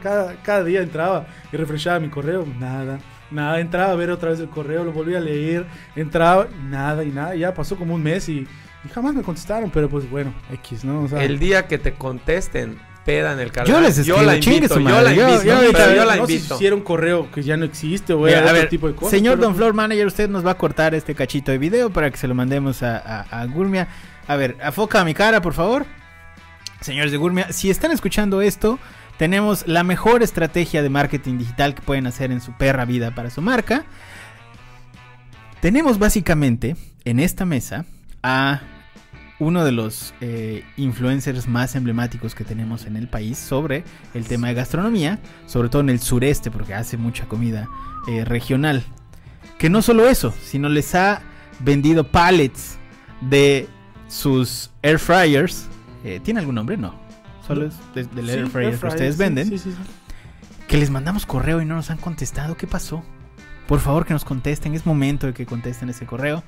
cada, cada día entraba y refreshaba mi correo. Nada, nada. Entraba a ver otra vez el correo, lo volvía a leer. Entraba, nada y nada. Ya pasó como un mes y, y jamás me contestaron, pero pues bueno, X, ¿no? O sea, El día que te contesten, peda en el carnal. les escribo, la chingue invito, su yo la Yo- invito. yo no, ahorita- pero yo no la sé si un correo que ya no existe o Mira, a otro ver, tipo de cosas. señor pero- Don Floor Manager, usted nos va a cortar este cachito de video para que se lo mandemos a, a, a Gurmia. A ver, afoca a mi cara, por favor. Señores de Gurmia, si están escuchando esto, tenemos la mejor estrategia de marketing digital que pueden hacer en su perra vida para su marca. Tenemos básicamente en esta mesa a uno de los eh, influencers más emblemáticos que tenemos en el país sobre el tema de gastronomía, sobre todo en el sureste, porque hace mucha comida eh, regional. Que no solo eso, sino les ha vendido pallets de sus air fryers. Eh, ¿Tiene algún nombre? No. Solo es de- del Sí, air fryer que ustedes sí, venden. sí. Que les mandamos correo y no nos han contestado. ¿Qué pasó? Por favor que nos contesten. Es momento de que contesten ese correo.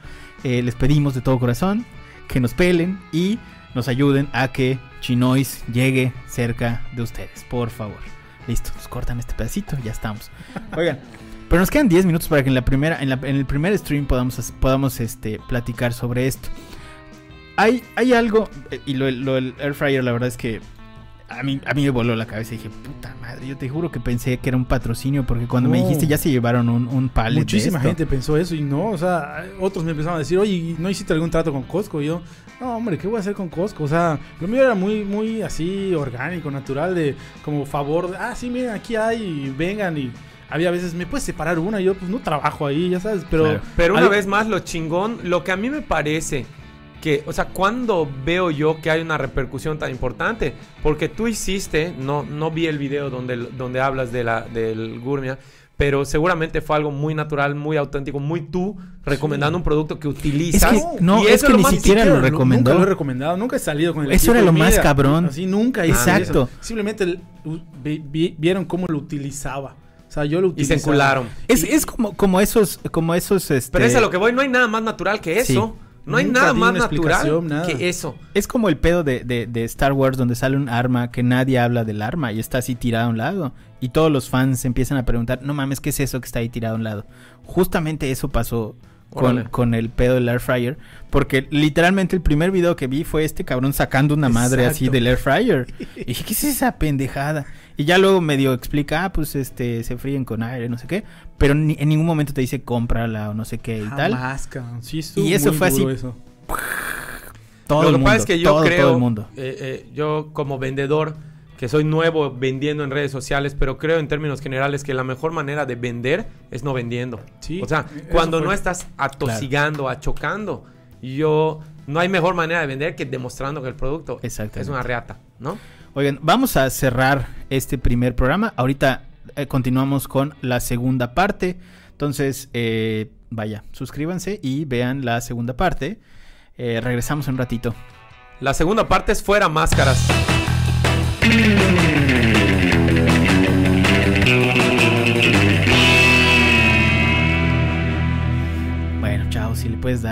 Eh, les pedimos de todo corazón que nos pelen y nos ayuden a que Chinois llegue cerca de ustedes. Por favor. Listo, nos cortan este pedacito, ya estamos. Oigan, [laughs] pero nos quedan 10 minutos para que en la primera, en, la- en el primer stream podamos, podamos este, platicar sobre esto. Hay, hay algo, eh, y lo, lo del air fryer, la verdad es que a mí, a mí me voló la cabeza y dije, puta madre, yo te juro que pensé que era un patrocinio porque cuando me dijiste ya se llevaron un, un pallet de Muchísima esto. gente pensó eso y no, o sea, otros me empezaron a decir, oye, ¿no hiciste algún trato con Costco? Y yo, no, hombre, ¿qué voy a hacer con Costco? O sea, lo mío era muy, muy así, orgánico, natural, de como favor, de, ah, sí, miren, aquí hay, y vengan y había veces, ¿me puedes separar una? Y yo, pues no trabajo ahí, ya sabes, pero... Claro. Pero una vez más, lo chingón, lo que a mí me parece que, o sea, cuando veo yo que hay una repercusión tan importante, porque tú hiciste, no, no vi el video donde, donde hablas de la, del Gourmia, pero seguramente fue algo muy natural, muy auténtico, muy tú recomendando un producto que utilizas. Es que- no, y es eso que ni siquiera lo recomendó. Nunca lo he recomendado, nunca he salido con el Eso era de lo más mira, cabrón. Así nunca hice Exacto. eso. Simplemente el- vi- vi- vieron cómo lo utilizaba. O sea, yo lo Y se utilizaba. encularon. Es, es como, como esos, como esos, este, Pero es a lo que voy, no hay nada más natural que Sí. No hay Nunca nada más natural nada. que eso. Es como el pedo de, de- de Star Wars donde sale un arma que nadie habla del arma y está así tirado a un lado. Y todos los fans se empiezan a preguntar, no mames, ¿qué es eso que está ahí tirado a un lado? Justamente eso pasó con, con el pedo del air fryer. Porque literalmente el primer video que vi fue este cabrón sacando una madre así del air fryer. Y dije, ¿qué es esa pendejada? Y ya luego medio explica, ah, pues este, se fríen con aire, no sé qué. Pero ni- en ningún momento te dice cómprala o no sé qué y tal. Jamás. Sí, Y eso muy fue así. eso. Todo lo el que mundo, pasa es que yo todo, creo, todo el mundo. eh, eh, yo como vendedor, que soy nuevo vendiendo en redes sociales, pero creo en términos generales que la mejor manera de vender es no vendiendo. Sí, o sea, cuando fue. no estás atosigando, achocando, yo no hay mejor manera de vender que demostrando que el producto es una reata, ¿no? Oigan, vamos a cerrar este primer programa. Ahorita eh, continuamos con la segunda parte. Entonces, eh, vaya, suscríbanse y vean la segunda parte. Eh, regresamos en un ratito. La segunda parte es fuera máscaras. Bueno, chao, si le puedes dar.